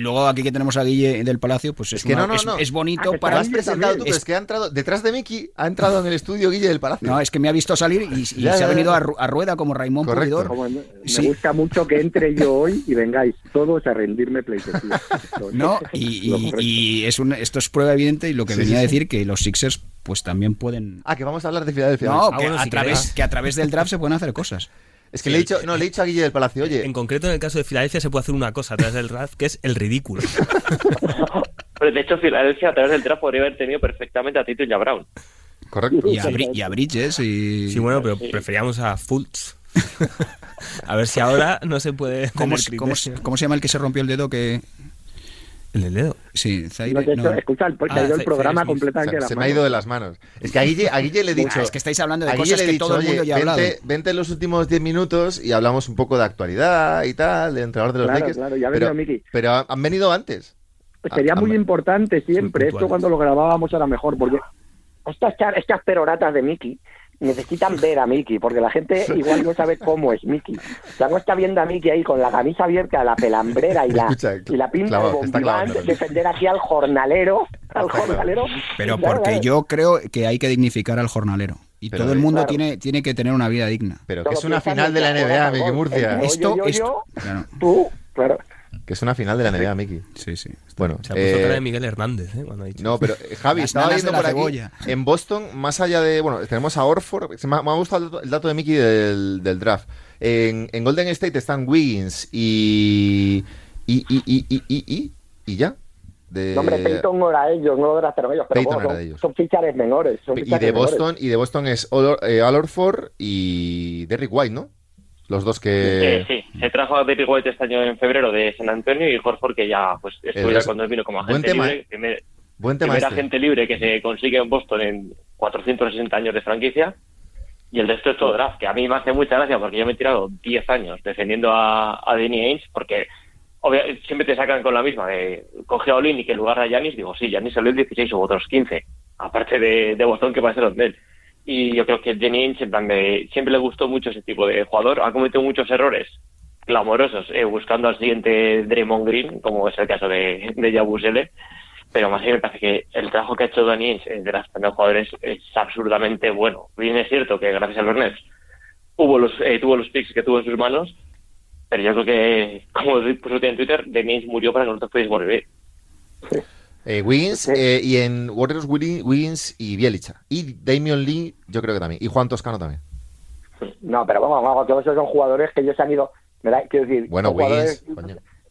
luego aquí que tenemos a Guille del Palacio, pues es, que no, es, bonito ah, para... Has presentado tú, es, que ha entrado, detrás de Miki, ha entrado en el estudio Guille del Palacio. No, es que me ha visto salir y, se ha venido a, rueda como Raimón Pulidor. me, gusta mucho que entre yo hoy y vengáis todos a rendirme PlayStation. no, y, es un, esto es prueba evidente y lo que venía a decir que los Sixers pues también pueden... Ah, que vamos a hablar de Filadelfia. No, ah, que, a través, que a través del draft se pueden hacer cosas. Es que le he dicho, no, le he dicho a Guille del Palacio, oye. En concreto, en el caso de Filadelfia, se puede hacer una cosa a través del draft, que es el ridículo. Pero de hecho, Filadelfia a través del draft podría haber tenido perfectamente a Tito y a Brown. Correcto. Y a, Bridges y... Sí, bueno, pero preferíamos a Fultz. a ver si ahora no se puede... ¿Cómo, ¿cómo, ¿Cómo, se llama el que se rompió el dedo que, ¿El dedo? Sí, Zaire, Escucha, el, ah, el programa completamente Se, me ha ido de las manos. Es que a Guille, a Guille le he dicho... es que estáis hablando de cosas que todo el mundo ya ha hablado. Vente, los últimos 10 minutos y hablamos un poco de actualidad y tal, de entrenador de los claro, Claro, ya pero, Miki. pero han venido antes. Pues sería muy importante siempre, esto cuando lo grabábamos era mejor, porque estas, estas peroratas de Miki necesitan ver a Mickey, porque la gente igual no sabe cómo es Mickey. O no está viendo a Mickey ahí con la camisa abierta, la pelambrera y la, y la pinta de defender aquí al jornalero, al jornalero. Pero porque yo creo que hay que dignificar al jornalero. Y todo el mundo tiene, tiene que tener una vida digna. Pero que es una final de la NBA, Mickey Murcia. Esto, esto, tú, claro. Que es una final de la NBA, Miki. Sí, sí. Bueno, se ha puesto eh, cara de Miguel Hernández, ¿eh? Cuando ha dicho no, pero eh, Javi, estaba viendo por aquí. En Boston, más allá de. Bueno, tenemos a Orford. Me ha, gustado el dato de Miki del, del, draft. En, en, Golden State están Wiggins y. Y, y, y, y, y, y ya. De... No, hombre, Peyton no era ellos, no lo draftaron ellos, pero bueno, son, ellos. son, fichares menores. Son y de Boston, y de Boston es eh, Al Orford y Derrick White, ¿no? Los dos que... Sí, sí. Se trajo a Derrick White este año en febrero de San Antonio y Horford que ya pues estuvo cuando vino como agente libre. Primer, Buen tema este. agente libre que se consigue en Boston en 460 años de franquicia. Y el resto es todo draft, que a mí me hace mucha gracia porque yo me he tirado 10 años defendiendo a, a Danny Ainge porque siempre te sacan con la misma de coge a Olin y que en lugar de Yanis, digo, sí, Yanis salió el 16 u otros 15, aparte de, de Boston que va a ser donde él y yo creo que Jenny Inch, en plan de, siempre le gustó mucho ese tipo de jugador, ha cometido muchos errores clamorosos eh, buscando al siguiente Draymond Green, como es el caso de, de Yabusele, pero más bien me parece que el trabajo que ha hecho Danny Inch de las jugadores es absurdamente bueno. Bien es cierto que gracias a los Nets hubo los, eh, tuvo los picks que tuvo en sus manos, pero yo creo que, como puso en Twitter, Danny Inch murió para que nosotros pudiésemos vivir. Eh, Wiggins eh, y en Warriors Wiggins y Bielicha. Y Damian Lee, yo creo que también. Y Juan Toscano también. No, pero vamos, vamos, todos esos son jugadores que ellos han ido. Quiero decir, bueno, Wiggins.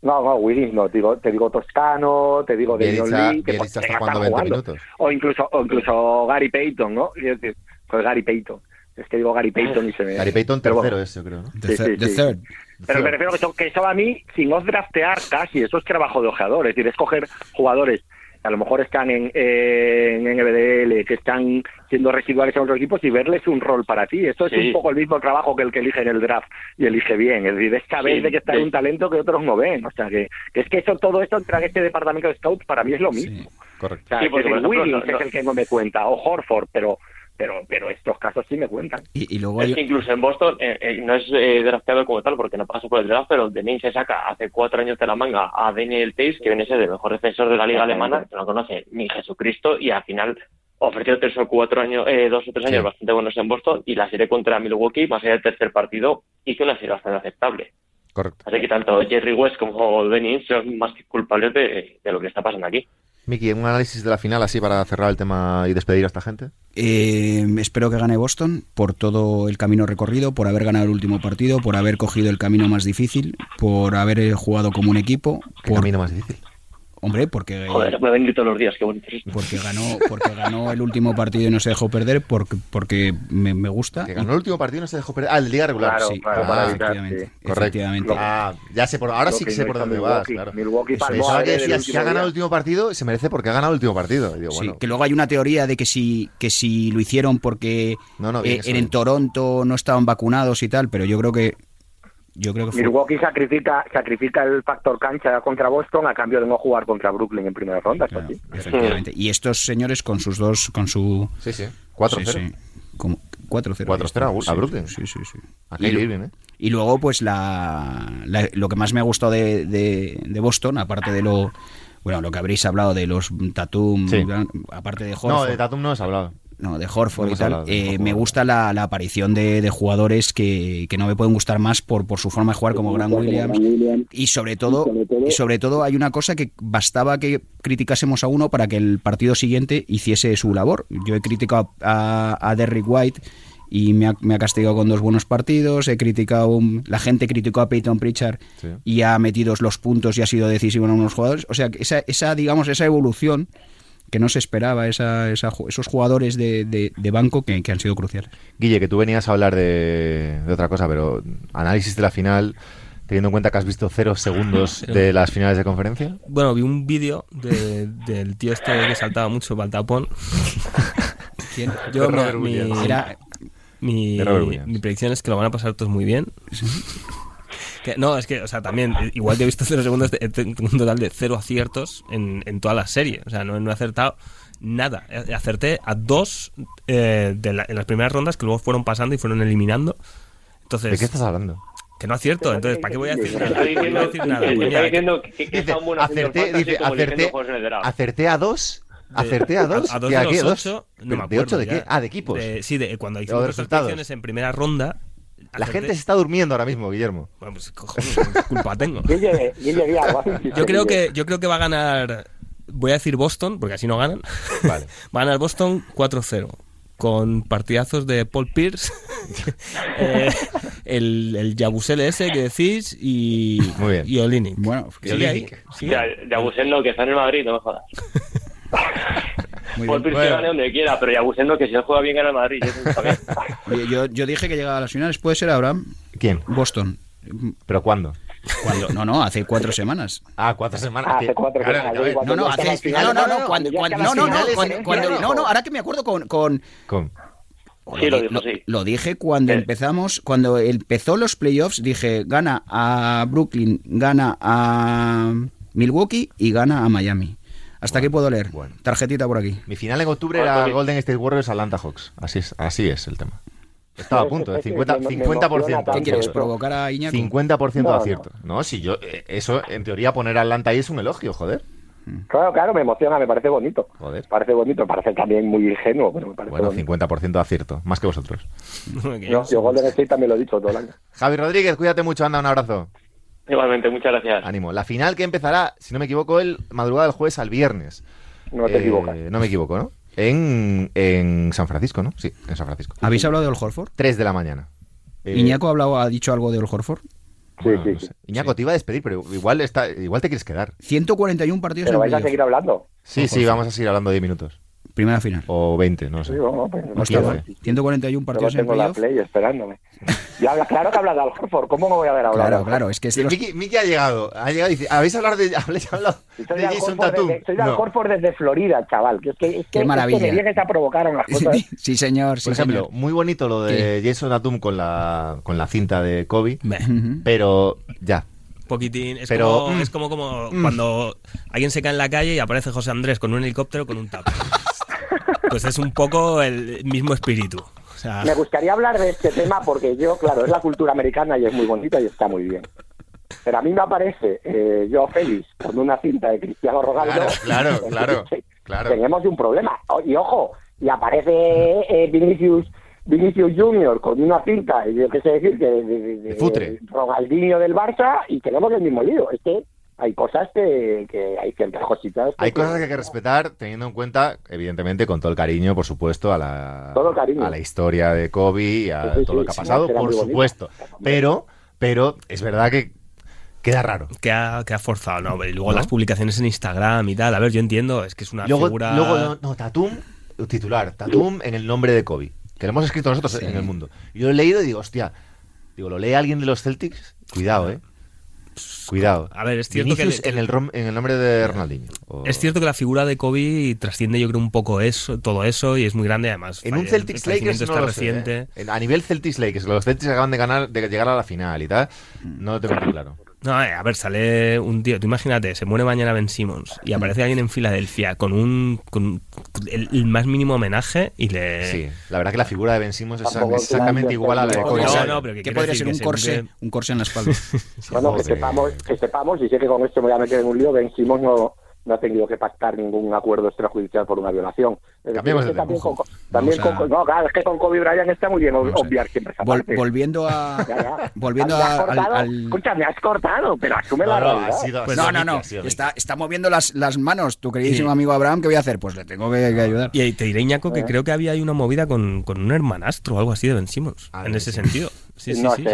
No, no, Wiggins no, te digo, te digo Toscano, te digo Damian Lee. Que Bielicha está jugando 20 minutos. O incluso, o incluso Gary Payton, ¿no? Quiero decir, pues Gary Payton. Es que digo Gary Payton y se me. Gary Payton tercero es, yo creo, ¿no? Sí, sí, third. Pero me refiero que eso, que eso a mí, sin os draftear casi, eso es trabajo de ojeador, es decir, escoger jugadores a lo mejor están en, en NBDL, que están siendo residuales en otros equipos y verles un rol para ti. Esto es un poco el mismo trabajo que el que elige en el draft y elige bien. Es decir, es saber de que está en un talento que otros no ven. O sea, que, es que eso todo esto entre este departamento de scouts para mí es lo mismo. correcto. O sea, Williams es el que no me cuenta, o Horford, pero pero pero estos casos sí me cuentan. Y, luego es que incluso en Boston eh, eh, no es eh, drafteado como tal porque no pasa por el draft, pero Denis se saca hace cuatro años de la manga a Daniel Tays, que viene a ser el mejor defensor de la liga alemana, que no conoce ni Jesucristo, y al final ofreció tres o cuatro años, eh, dos o tres años bastante buenos en Boston, y la serie contra Milwaukee, más allá del tercer partido, hizo una serie bastante aceptable. Correcto. Así que tanto Jerry West como Denis son más que culpables de lo que está pasando aquí. Miki, ¿un análisis de la final así para cerrar el tema y despedir a esta gente? Eh, espero que gane Boston por todo el camino recorrido, por haber ganado el último partido, por haber cogido el camino más difícil, por haber jugado como un equipo. ¿Qué camino más difícil? Hombre, porque. Joder, a venir todos los días, qué bonito. Porque ganó, porque ganó el último partido y no se dejó perder, porque, porque me, me gusta. Que ganó el último partido y no se dejó perder. Ah, el Liga regular. Claro, Sí, claro, ah, para efectivamente, evitar, sí. Correcto. efectivamente. Ah, ya sé por ahora sí que que sé no por dónde vas, Milwaukee. claro. Milwaukee Eso, que decías, si último ha ganado día. el último partido, se merece porque ha ganado el último partido. Y digo, Sí, bueno, que luego hay una teoría de que si, que si lo hicieron porque No, no, bien, eh, en. Toronto no estaban vacunados y tal, pero yo creo que yo creo que fue Milwaukee sacrifica, sacrifica el factor cancha contra Boston a cambio de no jugar contra Brooklyn en primera ronda. esto claro, sí. efectivamente. Y estos señores con sus dos con su sí, sí. 4-0. sí, sí, como 4-0. 4-0 a- Brooklyn. Sí, sí, sí. A Y, Irving, ¿eh? y luego, pues, la, la- lo que más me ha gustado de, de- de Boston, aparte de lo bueno lo que habréis hablado de los Tatum, Sí. aparte de No, Horford, de Tatum no has hablado. No, de Horford No y tal, de eh, Horford. me gusta la, la aparición de, de jugadores que, que no me pueden gustar más por, por su forma de jugar, como Grant Williams. Y sobre todo, y sobre todo hay una cosa que bastaba que criticásemos a uno para que el partido siguiente hiciese su labor. Yo he criticado a, a Derrick White y me ha, me ha castigado con dos buenos partidos. He criticado, un- la gente criticó a Peyton Pritchard Sí. y ha metido los puntos y ha sido decisivo en unos jugadores. O sea, que esa, esa digamos, esa evolución que no se esperaba, esa, esa esos jugadores de, de- de banco que, que han sido cruciales. Guille, que tú venías a hablar de, de otra cosa, pero análisis de la final, teniendo en cuenta que has visto cero segundos de las finales de conferencia. Bueno, vi un vídeo de- del tío este que saltaba mucho para el tapón. ¿Quién? Yo, mi. Era, mi, mi predicción es que lo van a pasar todos muy bien. Que- no, es que, o sea, también, eh, igual que he visto cero segundos, de- un total de cero aciertos en, en toda la serie. O sea, no, no he acertado nada. Eh, Acerté a dos eh, de la- en las primeras rondas que luego fueron pasando y fueron eliminando. Entonces, ¿De qué estás hablando? que no acierto. Entonces, ¿para qué voy a decir nada? ¿Para qué voy a decir? Pues está mira, diciendo que, que Dice, está un acerté, dice, acerté, a dos. Acerté a dos. A, a dos ¿Que de a ocho, no me ¿De ocho de ya. qué? Ah, de equipos. De- sí, de, cuando hicimos predicciones en primera ronda. La gente se está durmiendo ahora mismo, Guillermo. Bueno, pues cojones, ¿qué culpa tengo. Yo creo que, yo creo que va a ganar. Voy a decir Boston, porque así no ganan. Vale. Va a ganar Boston 4-0. Con partidazos de Paul Pierce, eh, el, el Yabusele ese que decís y, Muy bien. y Olinik. Bueno, Sigue ahí, Olynyk. sigue. Ya, Yabusendo, que está en el Madrid, no me jodas. Muy bien. Gane donde quiera, pero Yabusendo, que si él juega bien gana el Madrid. bien. Oye, yo, yo dije que llegaba a las finales. ¿Puede ser Abraham? ¿Quién? Boston. ¿Pero cuándo? Cuando, no, no, hace cuatro semanas. Ah, cuatro semanas. Hace que- cuatro claro, semanas, No, no, hace, no, no, no, cuando, cuando- no, no, cuando, ¿eh? cuando- no, no, ahora que me acuerdo con, con con- Sí, lo dijo, lo, sí. lo dije cuando Sí. empezamos, cuando empezó los playoffs, dije gana a Brooklyn, gana a Milwaukee y gana a Miami. ¿Hasta aquí puedo leer? bueno. Tarjetita por aquí. Mi final en octubre Bueno, era Golden State Warriors Atlanta Hawks. Así es, así es el tema. Estaba a punto, de Es que 50%, me- me 50%. emociona ¿Qué quieres provocar a Iñaco? 50% No, de acierto. No, si yo, eh, eso en teoría poner a Atlanta ahí es un elogio, joder. Claro, claro, me emociona, me parece bonito. Joder. Parece bonito, parece también muy ingenuo, pero me parece Bueno, bonito. 50% de acierto, más que vosotros. Yo Golden State también lo he dicho todo el año. Javi Rodríguez, cuídate mucho, anda, un abrazo. Igualmente, muchas gracias. Ánimo. La final que empezará, si no me equivoco, el madrugada del jueves al viernes. No te Eh, equivocas. No me equivoco, ¿no? En, en San Francisco, ¿no? Sí, en San Francisco. ¿Habéis hablado de Ol Horford? 3 de la mañana. Eh, ¿Iñaco ha, hablado, ha dicho algo de Ol Horford? Sí, bueno, sí, no sí. sé. Iñaco, te iba a despedir, pero igual, está, igual te quieres quedar. 141 partidos Pero en vais a seguir hablando. Sí, sí, vamos a seguir hablando 10 minutos. Primera final. O 20, no sé. Sí, bueno, pues, no Hostia, sé. 141 Yo partidos en tengo la playoff. play esperándome. Y habla, claro que habla de Al Horford. ¿Cómo no voy a ver hablar? Claro, claro, es que de los- Miki, Miki ha llegado, ha llegado y dice, ¿habéis hablado de, habéis hablado Soy de de Al Jason Horford Tatum? desde, soy de Al No. Horford desde Florida, chaval. Que es que, es que, Qué es maravilla. que me llegues a provocar unas cosas. Sí, señor, sí, Por ejemplo, señor. muy bonito lo de Jason Tatum con la, con la cinta de Kobe, pero ya. Poquitín. Es Pero, como, mm, es como, como cuando alguien se cae en la calle y aparece José Andrés con un helicóptero con un tap. Pues es un poco el mismo espíritu. O sea, Me gustaría hablar de este tema porque yo, claro, es la cultura americana y es muy bonita y está muy bien. Pero a mí me aparece eh, yo feliz con una cinta de Cristiano Ronaldo. Claro, claro, claro, Sí, claro. Tenemos un problema. Y ojo, y aparece eh, Vinicius Vinicius Junior con una cinta, y yo qué sé decir, que de, de- de- De futre. Ronaldinho del Barça y tenemos el mismo lío. Es que hay cosas que, que hay ciertas cositas. que- Hay cosas que hay que respetar teniendo en cuenta, evidentemente, con todo el cariño, por supuesto, a la, Todo a la historia de Kobe y a Sí, sí, todo lo que ha pasado, por bonito. supuesto. Pero, pero es verdad que, Queda raro. Que ha, que ha forzado, ¿no? Y luego las publicaciones en Instagram y tal. A ver, yo entiendo, es que es una figura. Luego, no, Tatum, titular, Tatum en el nombre de Kobe. Que lo hemos escrito nosotros en el mundo. Yo lo he leído y digo, hostia, digo, ¿lo lee alguien de los Celtics? Cuidado, ¿eh? Cuidado. A ver, es cierto que, en, el, en el nombre de Ronaldinho. Es cierto que la figura de Kobe trasciende, yo creo, un poco eso, todo eso y es muy grande además. En un Celtics Lakers no reciente. ¿eh? A nivel Celtics Lakers, los Celtics acaban de ganar, de llegar a la final y tal, no lo tengo muy claro. No, eh, a ver, sale un tío, tú imagínate, se muere mañana Ben Simmons y aparece alguien en Filadelfia con un con el, más mínimo homenaje y le... Sí, la verdad que la figura de Ben Simmons es exactamente igual a la de Kobe. No, no, pero que, puede ser un corsé, un corsé en la espalda. bueno, que sepamos, que sepamos, y sé que con esto me voy a meter en un lío, Ben Simmons no no ha tenido que pactar ningún acuerdo extrajudicial por una violación. También con, también con, no, claro, es que con Kobe Bryant está muy bien obviar siempre esa Vol, Volviendo a... volviendo a, al, al... Escucha, me has cortado, pero asume no, la no, realidad. Sido, pues no, no, no, está, está moviendo las, las manos tu queridísimo sí. amigo Abraham, ¿qué voy a hacer? Pues le tengo que, que ayudar. Y te diré, Iñaco, que ¿Eh? creo que había ahí una movida con, con un hermanastro o algo así de Ben Simmons, ah, en ese sentido. Sí, sí, no, sí. No,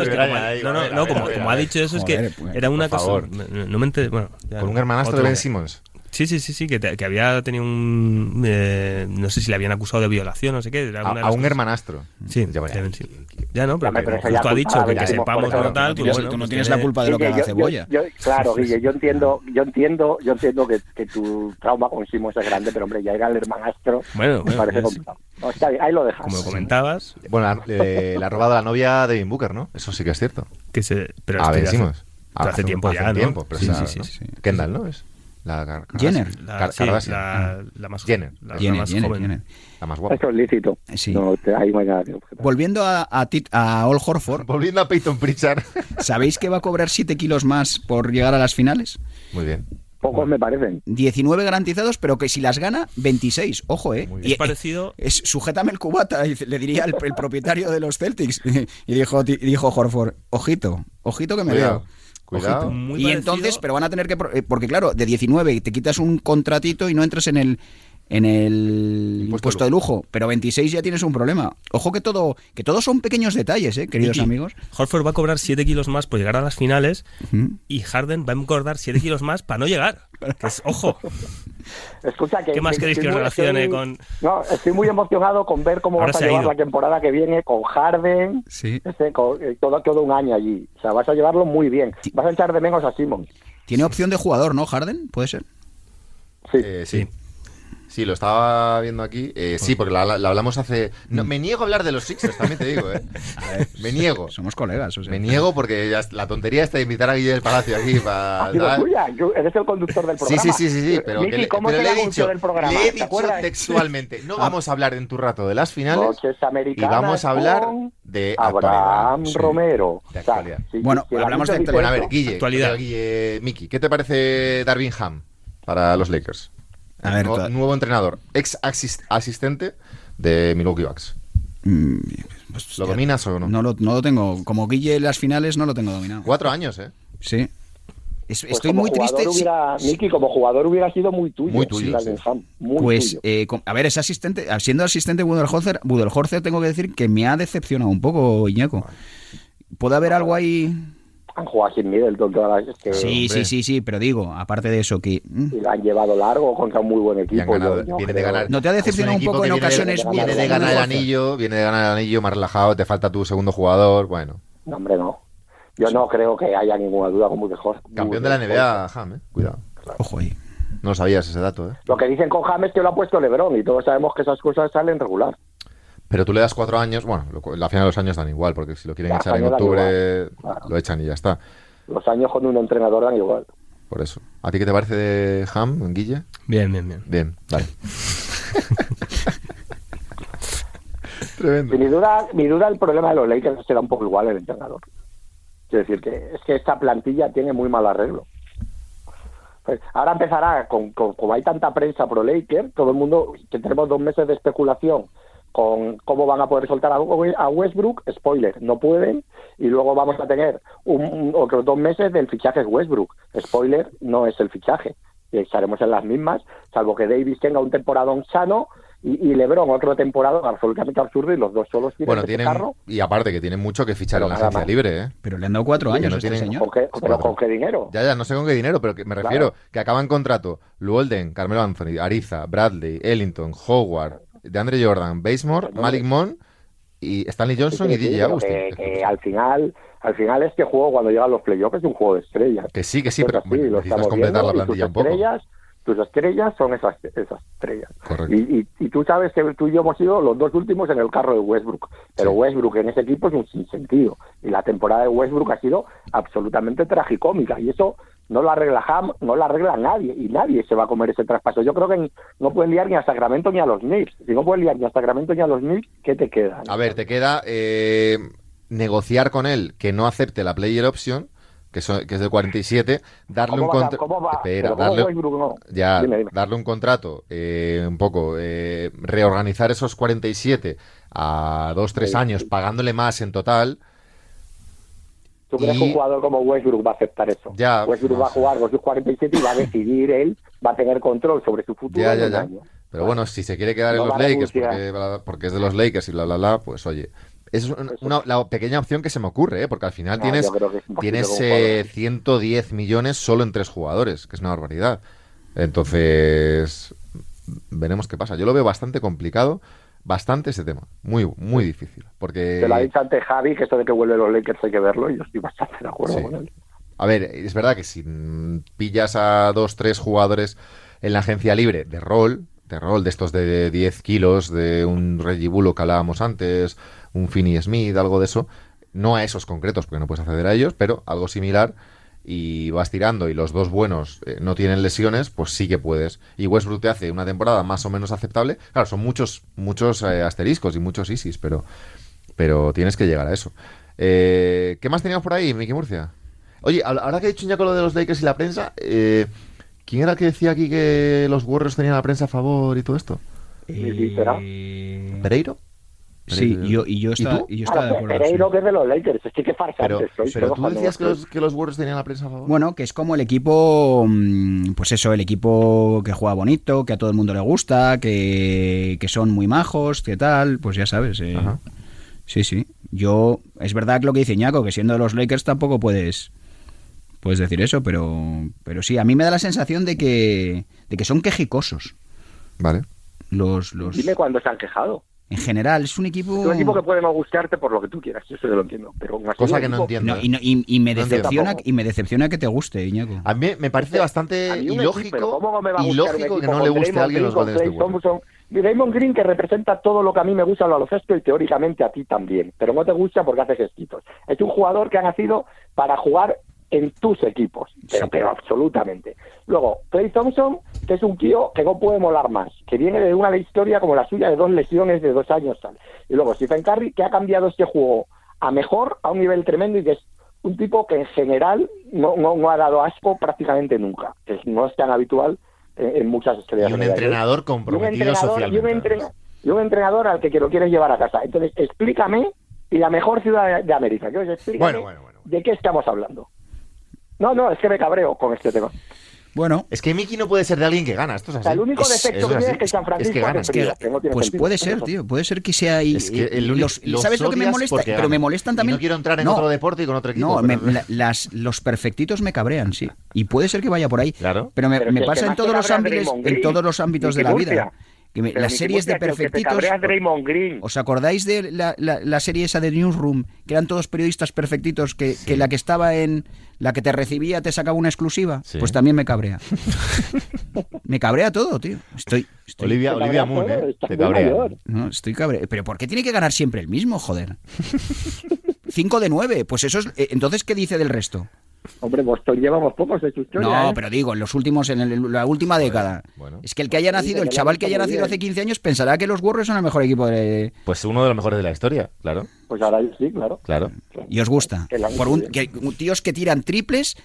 es que como, no, no, no, ha dicho eso, es que era una cosa. No me enteré. Bueno, con un hermanastro de Ben Simmons. Sí, sí, sí, sí, que, te, que había tenido un. Eh, no sé si le habían acusado de violación, no sé qué. a, a un hermanastro. Sí, ya, ya, sí. ya no, pero, pero justo ha dicho que, que sepamos lo tal. Tú, bueno, tú no tienes la culpa de lo que haga Cebolla. Yo, claro, Guille, yo entiendo, yo entiendo, yo entiendo que, que tu trauma con Simos es grande, pero hombre, ya era el hermanastro. Bueno, me parece complicado. No, está bien, ahí lo dejas. Como comentabas. Bueno, eh, le ha robado la novia de Devin Booker, ¿no? Eso sí que es cierto. Que se, pero a ver, decimos. Hace tiempo ya, ¿no? tiempo, pero sí, sí, sí. Kendall, ¿no? Es. La Jenner. La, sí, la, la, más Jenner. La, Jenner, más Jenner, joven. Jenner. La más guapa. Eso es lícito. Sí. No, te, ahí no hay nada que Volviendo a, a, a All Horford. Volviendo a Peyton Pritchard. ¿Sabéis que va a cobrar 7 kilos más por llegar a las finales? Muy bien. Pocos me parecen. 19 garantizados, pero que si las gana, 26. Ojo, ¿eh? Y, es parecido. Es, sujétame el cubata, le diría el, el propietario de los Celtics. Y dijo, dijo Horford, ojito, ojito que me Cuidado. y entonces, pero van a tener que. Porque claro, de 19 te quitas un contratito y no entras en el en el Impuesto impuesto de lujo, pero 26 ya tienes un problema. Ojo que todo que todos son pequeños detalles, ¿eh, queridos amigos. Horford va a cobrar 7 kilos más por llegar a las finales y Harden va a engordar 7 kilos más para no llegar. Que es- ojo, Escucha, que, ¿qué más que queréis estoy que os muy- relacione estoy- con...? No, estoy muy emocionado con ver cómo Ahora vas a llevar la temporada que viene con Harden, Sí. ese, con- eh, todo, todo un año allí. O sea, vas a llevarlo muy bien. Vas a echar de menos a Simon. Tiene opción de jugador, ¿no, Harden? ¿Puede ser? Sí. Eh, sí. Sí, lo estaba viendo aquí. Eh, sí, porque la, la hablamos hace. No, me niego a hablar de los Sixers, también te digo, ¿eh? Me niego. Somos colegas, o sea. Me niego porque ya la tontería está de invitar a Guille del Palacio aquí para. Ha sido tuya, tú eres el conductor del Sí, programa. sí, sí, sí, sí, pero, Miki, que le, ¿cómo pero le he dicho, del programa? le he ¿Te dicho acuerdas? textualmente, no vamos a hablar en tu rato de las finales y vamos a hablar de Abraham actualidad. Romero. De O sea, actualidad. sí, Bueno, sí, hablamos de dice Bueno, a ver. Guille, Actualidad. pero, Guille, Miki, ¿qué te parece Darvin Ham para los Lakers? A ver, nuevo, entrenador, ex asis- asistente de Milwaukee Bucks. Mm, pues, ¿Lo ya- dominas o no? No lo, no lo tengo. Como Guille en las finales no lo tengo dominado. Cuatro años, ¿eh? Sí. Es- Pues estoy muy triste. sí. Hubiera, Miki, como jugador hubiera sido muy tuyo. Muy tuyo, sí, sí. Ham, muy Pues, tuyo. eh, a ver, es asistente, siendo asistente de Budenholzer, Budenholzer tengo que decir que me ha decepcionado un poco, Iñaco. ¿Puede haber algo ahí? Han jugado sin Middleton todas las... Que, Sí, hombre. sí, sí, sí, pero digo, aparte de eso, que... mm, Y la han llevado largo contra un muy buen equipo. han ganado, yo- yo viene de creo- ganar. ¿No te ha decepcionado es un poco en de- ocasiones Viene de ganar el anillo, viene de ganar el anillo más relajado, te falta tu segundo jugador, bueno. No, hombre, no. Yo no creo que haya ninguna duda con mejor. Campeón de la NBA, Ham, ¿eh? Cuidado. Ojo ahí. No sabías ese dato, ¿eh? Lo que dicen con James es que lo ha puesto Lebron y todos sabemos que esas cosas salen regular. Pero tú le das cuatro años, bueno, lo- la final de los años dan igual, porque si lo quieren La echar en octubre, claro. lo echan y ya está. Los años con un entrenador dan igual. Por eso. ¿A ti qué te parece de Ham, Guille? Bien, bien, bien. Bien, vale. Tremendo. Mi duda, mi duda el problema de los Lakers será un poco igual el entrenador. Quiero decir que es que esta plantilla tiene muy mal arreglo. Pues ahora empezará, con, con- como hay tanta prensa pro Lakers, todo el mundo, que tenemos dos meses de especulación con cómo van a poder soltar a, Westbrook, spoiler, no pueden, y luego vamos a tener un, un- otros dos meses del fichaje Westbrook, spoiler, no es el fichaje, y estaremos en las mismas, salvo que Davis tenga un temporadón sano Y, LeBron, otro temporada absolutamente absurdo y los dos solos tienen bueno, tienen, Y aparte que tienen mucho que fichar en la agencia libre, ¿eh? Pero le han dado cuatro años no este señor. ¿Con qué, pero ¿con qué dinero? Ya, ya, no sé con qué dinero, pero que me refiero que acaban contrato Llewellyn, Carmelo Anthony, Ariza, Bradley, Ellington, Howard, DeAndre Jordan, Basemore, Malik Monk y Stanley Johnson y DJ Agustín. Que, al final al final este juego cuando llegan los playoffs es un juego de estrellas. Que sí, que sí, pero necesitas completar la plantilla un poco. Estrellas, tus estrellas son esas, esas estrellas. Y, y, tú sabes que tú y yo hemos sido los dos últimos en el carro de Westbrook, pero Westbrook en ese equipo es un sinsentido. Y la temporada de Westbrook ha sido absolutamente tragicómica y eso no lo arregla Ham, no lo arregla nadie y nadie se va a comer ese traspaso. Yo creo que no pueden liar ni a Sacramento ni a los Knicks. Si no pueden liar ni a Sacramento ni a los Knicks, ¿qué te queda? A ver, te queda eh, negociar con él que no acepte la player option que, que es del 47, darle un contrato. darle, ya, darle un contrato, eh, un poco, eh, reorganizar esos 47 a 2-3 años, pagándole más en total. ¿Tú crees que un jugador como Westbrook va a aceptar eso? Ya, Westbrook va a jugar con sus 47 y va a decidir él, va a tener control sobre su futuro. Ya, ya, ya. Pero bueno, si se quiere quedar en los Lakers porque, porque, es de los Lakers y bla, bla, bla, pues oye, es una, la pequeña opción que se me ocurre, ¿eh? porque al final tienes, tienes 110 millones solo en tres jugadores, que es una barbaridad. Entonces, veremos qué pasa. Yo lo veo bastante complicado, bastante ese tema. Muy, muy difícil. Porque... Te lo ha dicho antes Javi, que esto de que vuelve los Lakers hay que verlo, y yo estoy bastante de acuerdo con él. A ver, es verdad que si pillas a dos, tres jugadores en la agencia libre de rol, de rol de estos de 10 kilos, de un Reggie Bullock que hablábamos antes, un Finney Smith, algo de eso. No a esos concretos, porque no puedes acceder a ellos, pero algo similar y vas tirando y los dos buenos eh, no tienen lesiones, pues sí que puedes. Y Westbrook te hace una temporada más o menos aceptable. Claro, son muchos muchos eh, asteriscos y muchos ISIS, pero, pero tienes que llegar a eso. Eh, ¿Qué más teníamos por ahí, Miki Murcia? Oye, ahora que he dicho ya con lo de los Lakers y la prensa, ¿quién era el que decía aquí que los Warriors tenían la prensa a favor y todo esto? ¿Pereiro? Sí, yo, y yo estaba, y yo estaba de acuerdo. Pereiro que es de los Lakers, es que qué farsante Pero, pero tú decías que los, que los Warriors tenían la prensa a favor. Bueno, que es como el equipo, mm, pues eso, el equipo que juega bonito, que a todo el mundo le gusta, que, que son muy majos, que tal, pues ya sabes. Eh. Sí, sí. Yo, es verdad que lo que dice Ñaco, que siendo de los Lakers tampoco puedes puedes decir eso, pero pero sí, a mí me da la sensación de que de que son quejicosos. Vale. Los, los... Dime cuándo se han quejado en general es un equipo es un equipo que puede no gustarte por lo que tú quieras eso yo lo entiendo pero cosa que no entiendo y, y, me decepciona y me decepciona que te guste Iñaco a mí me parece bastante ilógico ilógico que no le guste a alguien los Golden State Raymond Green que representa todo lo que a mí me gusta al baloncesto y teóricamente a ti también, pero no te gusta porque haces gestitos. Es un jugador que ha nacido para jugar en tus equipos, pero, pero absolutamente. Luego, Clay Thompson, que es un tío que no puede molar más, que viene de una historia como la suya de dos lesiones de dos años tal. Y luego Stephen Curry, que ha cambiado este juego a mejor, a un nivel tremendo y que es un tipo que en general no, no, ha dado asco prácticamente nunca, que no es tan habitual en, muchas estrellas. Y un entrenador comprometido socialmente. Y un, entrenador al que, lo quieres llevar a casa. Entonces, explícame, y la mejor ciudad de, América, que explícame de qué estamos hablando. No, no, es que me cabreo con este tema. Bueno. Es que Mickey no puede ser de alguien que gana. Esto es así. el único defecto que tiene es que San Francisco es que gana. pues puede ser, tío. Puede ser que sea ahí. Es que ¿Sabes lo que me molesta? Pero me molestan también. no quiero entrar en otro deporte y con otro equipo. No, las, los perfectitos me cabrean, sí. Y puede ser que vaya por ahí. Claro. Pero me, pasa en todos los ámbitos, en todos los ámbitos de la vida las series de perfectitos. ¿Os acordáis de la, la, serie esa de Newsroom? Que eran todos periodistas perfectitos, que, que, la que estaba en. La que te recibía te sacaba una exclusiva. Pues también me cabrea. me cabrea todo, tío. Estoy. Olivia, Olivia Moon, ¿eh? Te cabrea. No, estoy cabrea. Pero ¿por qué tiene que ganar siempre el mismo, joder? 5 de 9. Pues eso es. Eh, Entonces, ¿qué dice del resto? Hombre, Boston llevamos pocos de su historia. No, ¿eh? pero digo, en los últimos, en la última década. Es que el que haya nacido, el chaval que haya nacido hace 15 años, pensará que los Warriors son el mejor equipo de. Pues uno de los mejores de la historia, claro. Pues ahora sí, claro. Claro. Y os gusta. Por un, que, tíos que tiran triples,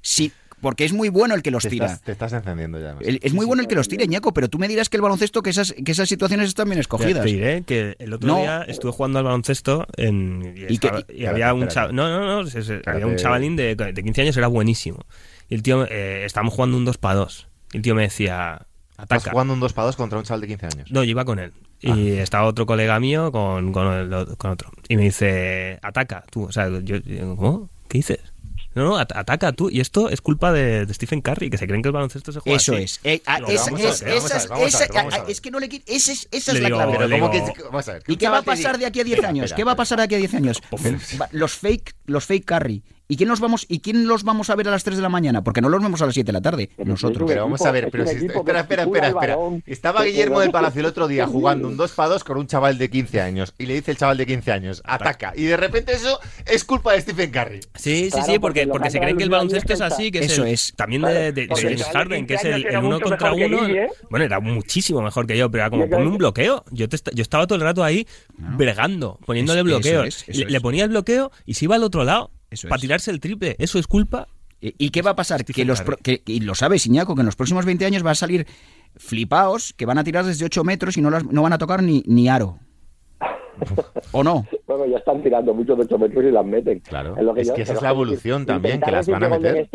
si porque es muy bueno el que los tira. te estás encendiendo ya. es muy bueno el que los tira, Ñaco, pero tú me dirás que el baloncesto, que esas, que esas situaciones están bien escogidas. Te diré que el otro día estuve jugando al baloncesto en, y, había un chaval, no, no, no, había un chavalín de, de, 15 años, era buenísimo. Y el tío, eh, estábamos jugando un 2 para 2. Y el tío me decía, Estás jugando un 2 para 2 contra un chaval de 15 años. No, yo iba con él. Y ah. estaba otro colega mío con, con, otro. Y me dice, ataca tú. O sea, yo, ¿cómo? ¿Qué dices? No, no, ataca tú. Y esto es culpa de, Stephen Curry, que se creen que el baloncesto se juega Eso es. Es que no le Esa es, esa es la clave. ¿Y qué va a pasar de aquí a 10 años? ¿Qué va a pasar de aquí a 10 años? Los fake, los fake Curry. ¿Y quién los vamos y quién los vamos a ver a las 3 de la mañana? Porque no los vemos a las 7 de la tarde, nosotros. Pero vamos a ver, pero si, espera, espera, espera, espera. Estaba Guillermo del Palacio el otro día jugando un 2 para 2 con un chaval de 15 años y le dice el chaval de 15 años, ataca. Y de repente eso es culpa de Stephen Curry. Sí, sí, sí, porque, porque se creen que el baloncesto es así, que eso es, también de, de, Harden, que es el, uno contra uno. Bueno, era muchísimo mejor que yo, pero era como ponme un bloqueo. Yo, yo estaba todo el rato ahí bregando, poniéndole bloqueo. Le ponía el bloqueo y se iba al otro lado para tirarse el triple. ¿Eso es culpa? ¿Y qué va a pasar? Que los y lo sabes, Iñaco, que en los próximos 20 años va a salir flipaos que van a tirar desde 8 metros y no, no van a tocar ni, ni aro. ¿O no? Bueno, ya están tirando muchos de 8 metros y las meten. Claro, es, que, esa es la evolución también, que las van a meter.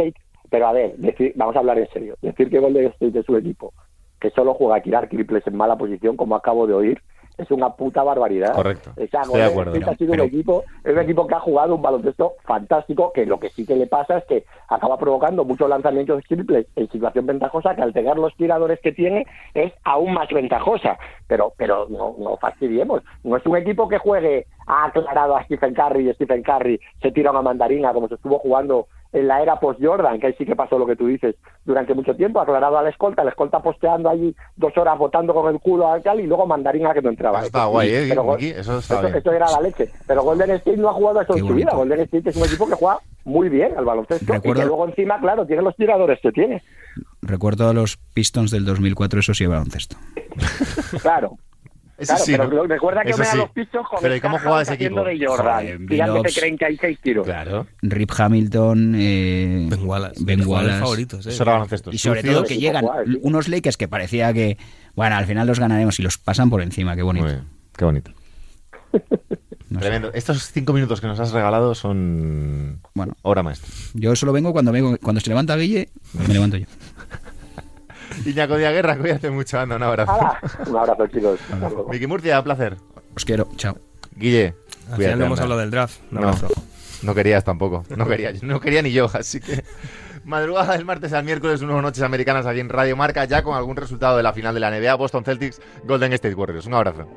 pero a ver, vamos a hablar en serio. Decir que Golden State es su equipo, que solo juega a tirar triples en mala posición, como acabo de oír, es una puta barbaridad. Correcto. Estoy de acuerdo. ha sido un equipo, es un equipo que ha jugado un baloncesto fantástico, que lo que sí que le pasa es que acaba provocando muchos lanzamientos triples en situación ventajosa, que al tener los tiradores que tiene es aún más ventajosa. Pero, pero no, no fastidiemos. No es un equipo que juegue ha aclarado a Stephen Curry y Stephen Curry se tira una mandarina como se estuvo jugando en la era post-Jordan, que ahí sí que pasó lo que tú dices, durante mucho tiempo, aclarado a la escolta, la escolta posteando allí dos horas votando con el culo al cal y luego mandarina que no entraba. Eso está guay, ¿eh? eso, está eso, era la leche. Pero Golden State no ha jugado eso en su vida. Golden State es un equipo que juega muy bien al baloncesto y que luego encima, claro, tiene los tiradores que tiene. Recuerdo a los Pistons del 2004, eso sí, baloncesto. claro, claro, pero recuerda que me da los pisos con Pero ¿y cómo jugaba ese equipo? de Jordan, tirándose 36 tiros. Claro. Rip Hamilton, eh, Ben Wallace. Ben Wallace. favoritos, eh. Y sobre todo que llegan unos Lakers que parecía que, bueno, al final los ganaremos y los pasan por encima. Qué bonito. Qué bonito. Tremendo. Estos cinco minutos que nos has regalado son bueno, hora maestra. Yo solo vengo cuando, vengo, cuando se levanta Guille, me levanto yo. Iñaco Díaz Guerra, cuídate mucho, anda, un abrazo. un abrazo, chicos. Miki Murcia, placer. Os quiero, chao. Guille, Al final no hemos hablado del draft. no, no querías tampoco. No quería, no quería ni yo, así que... Madrugada del martes al miércoles, unas noches americanas aquí en Radio Marca, ya con algún resultado de la final de la NBA, Boston Celtics, Golden State Warriors. Un abrazo.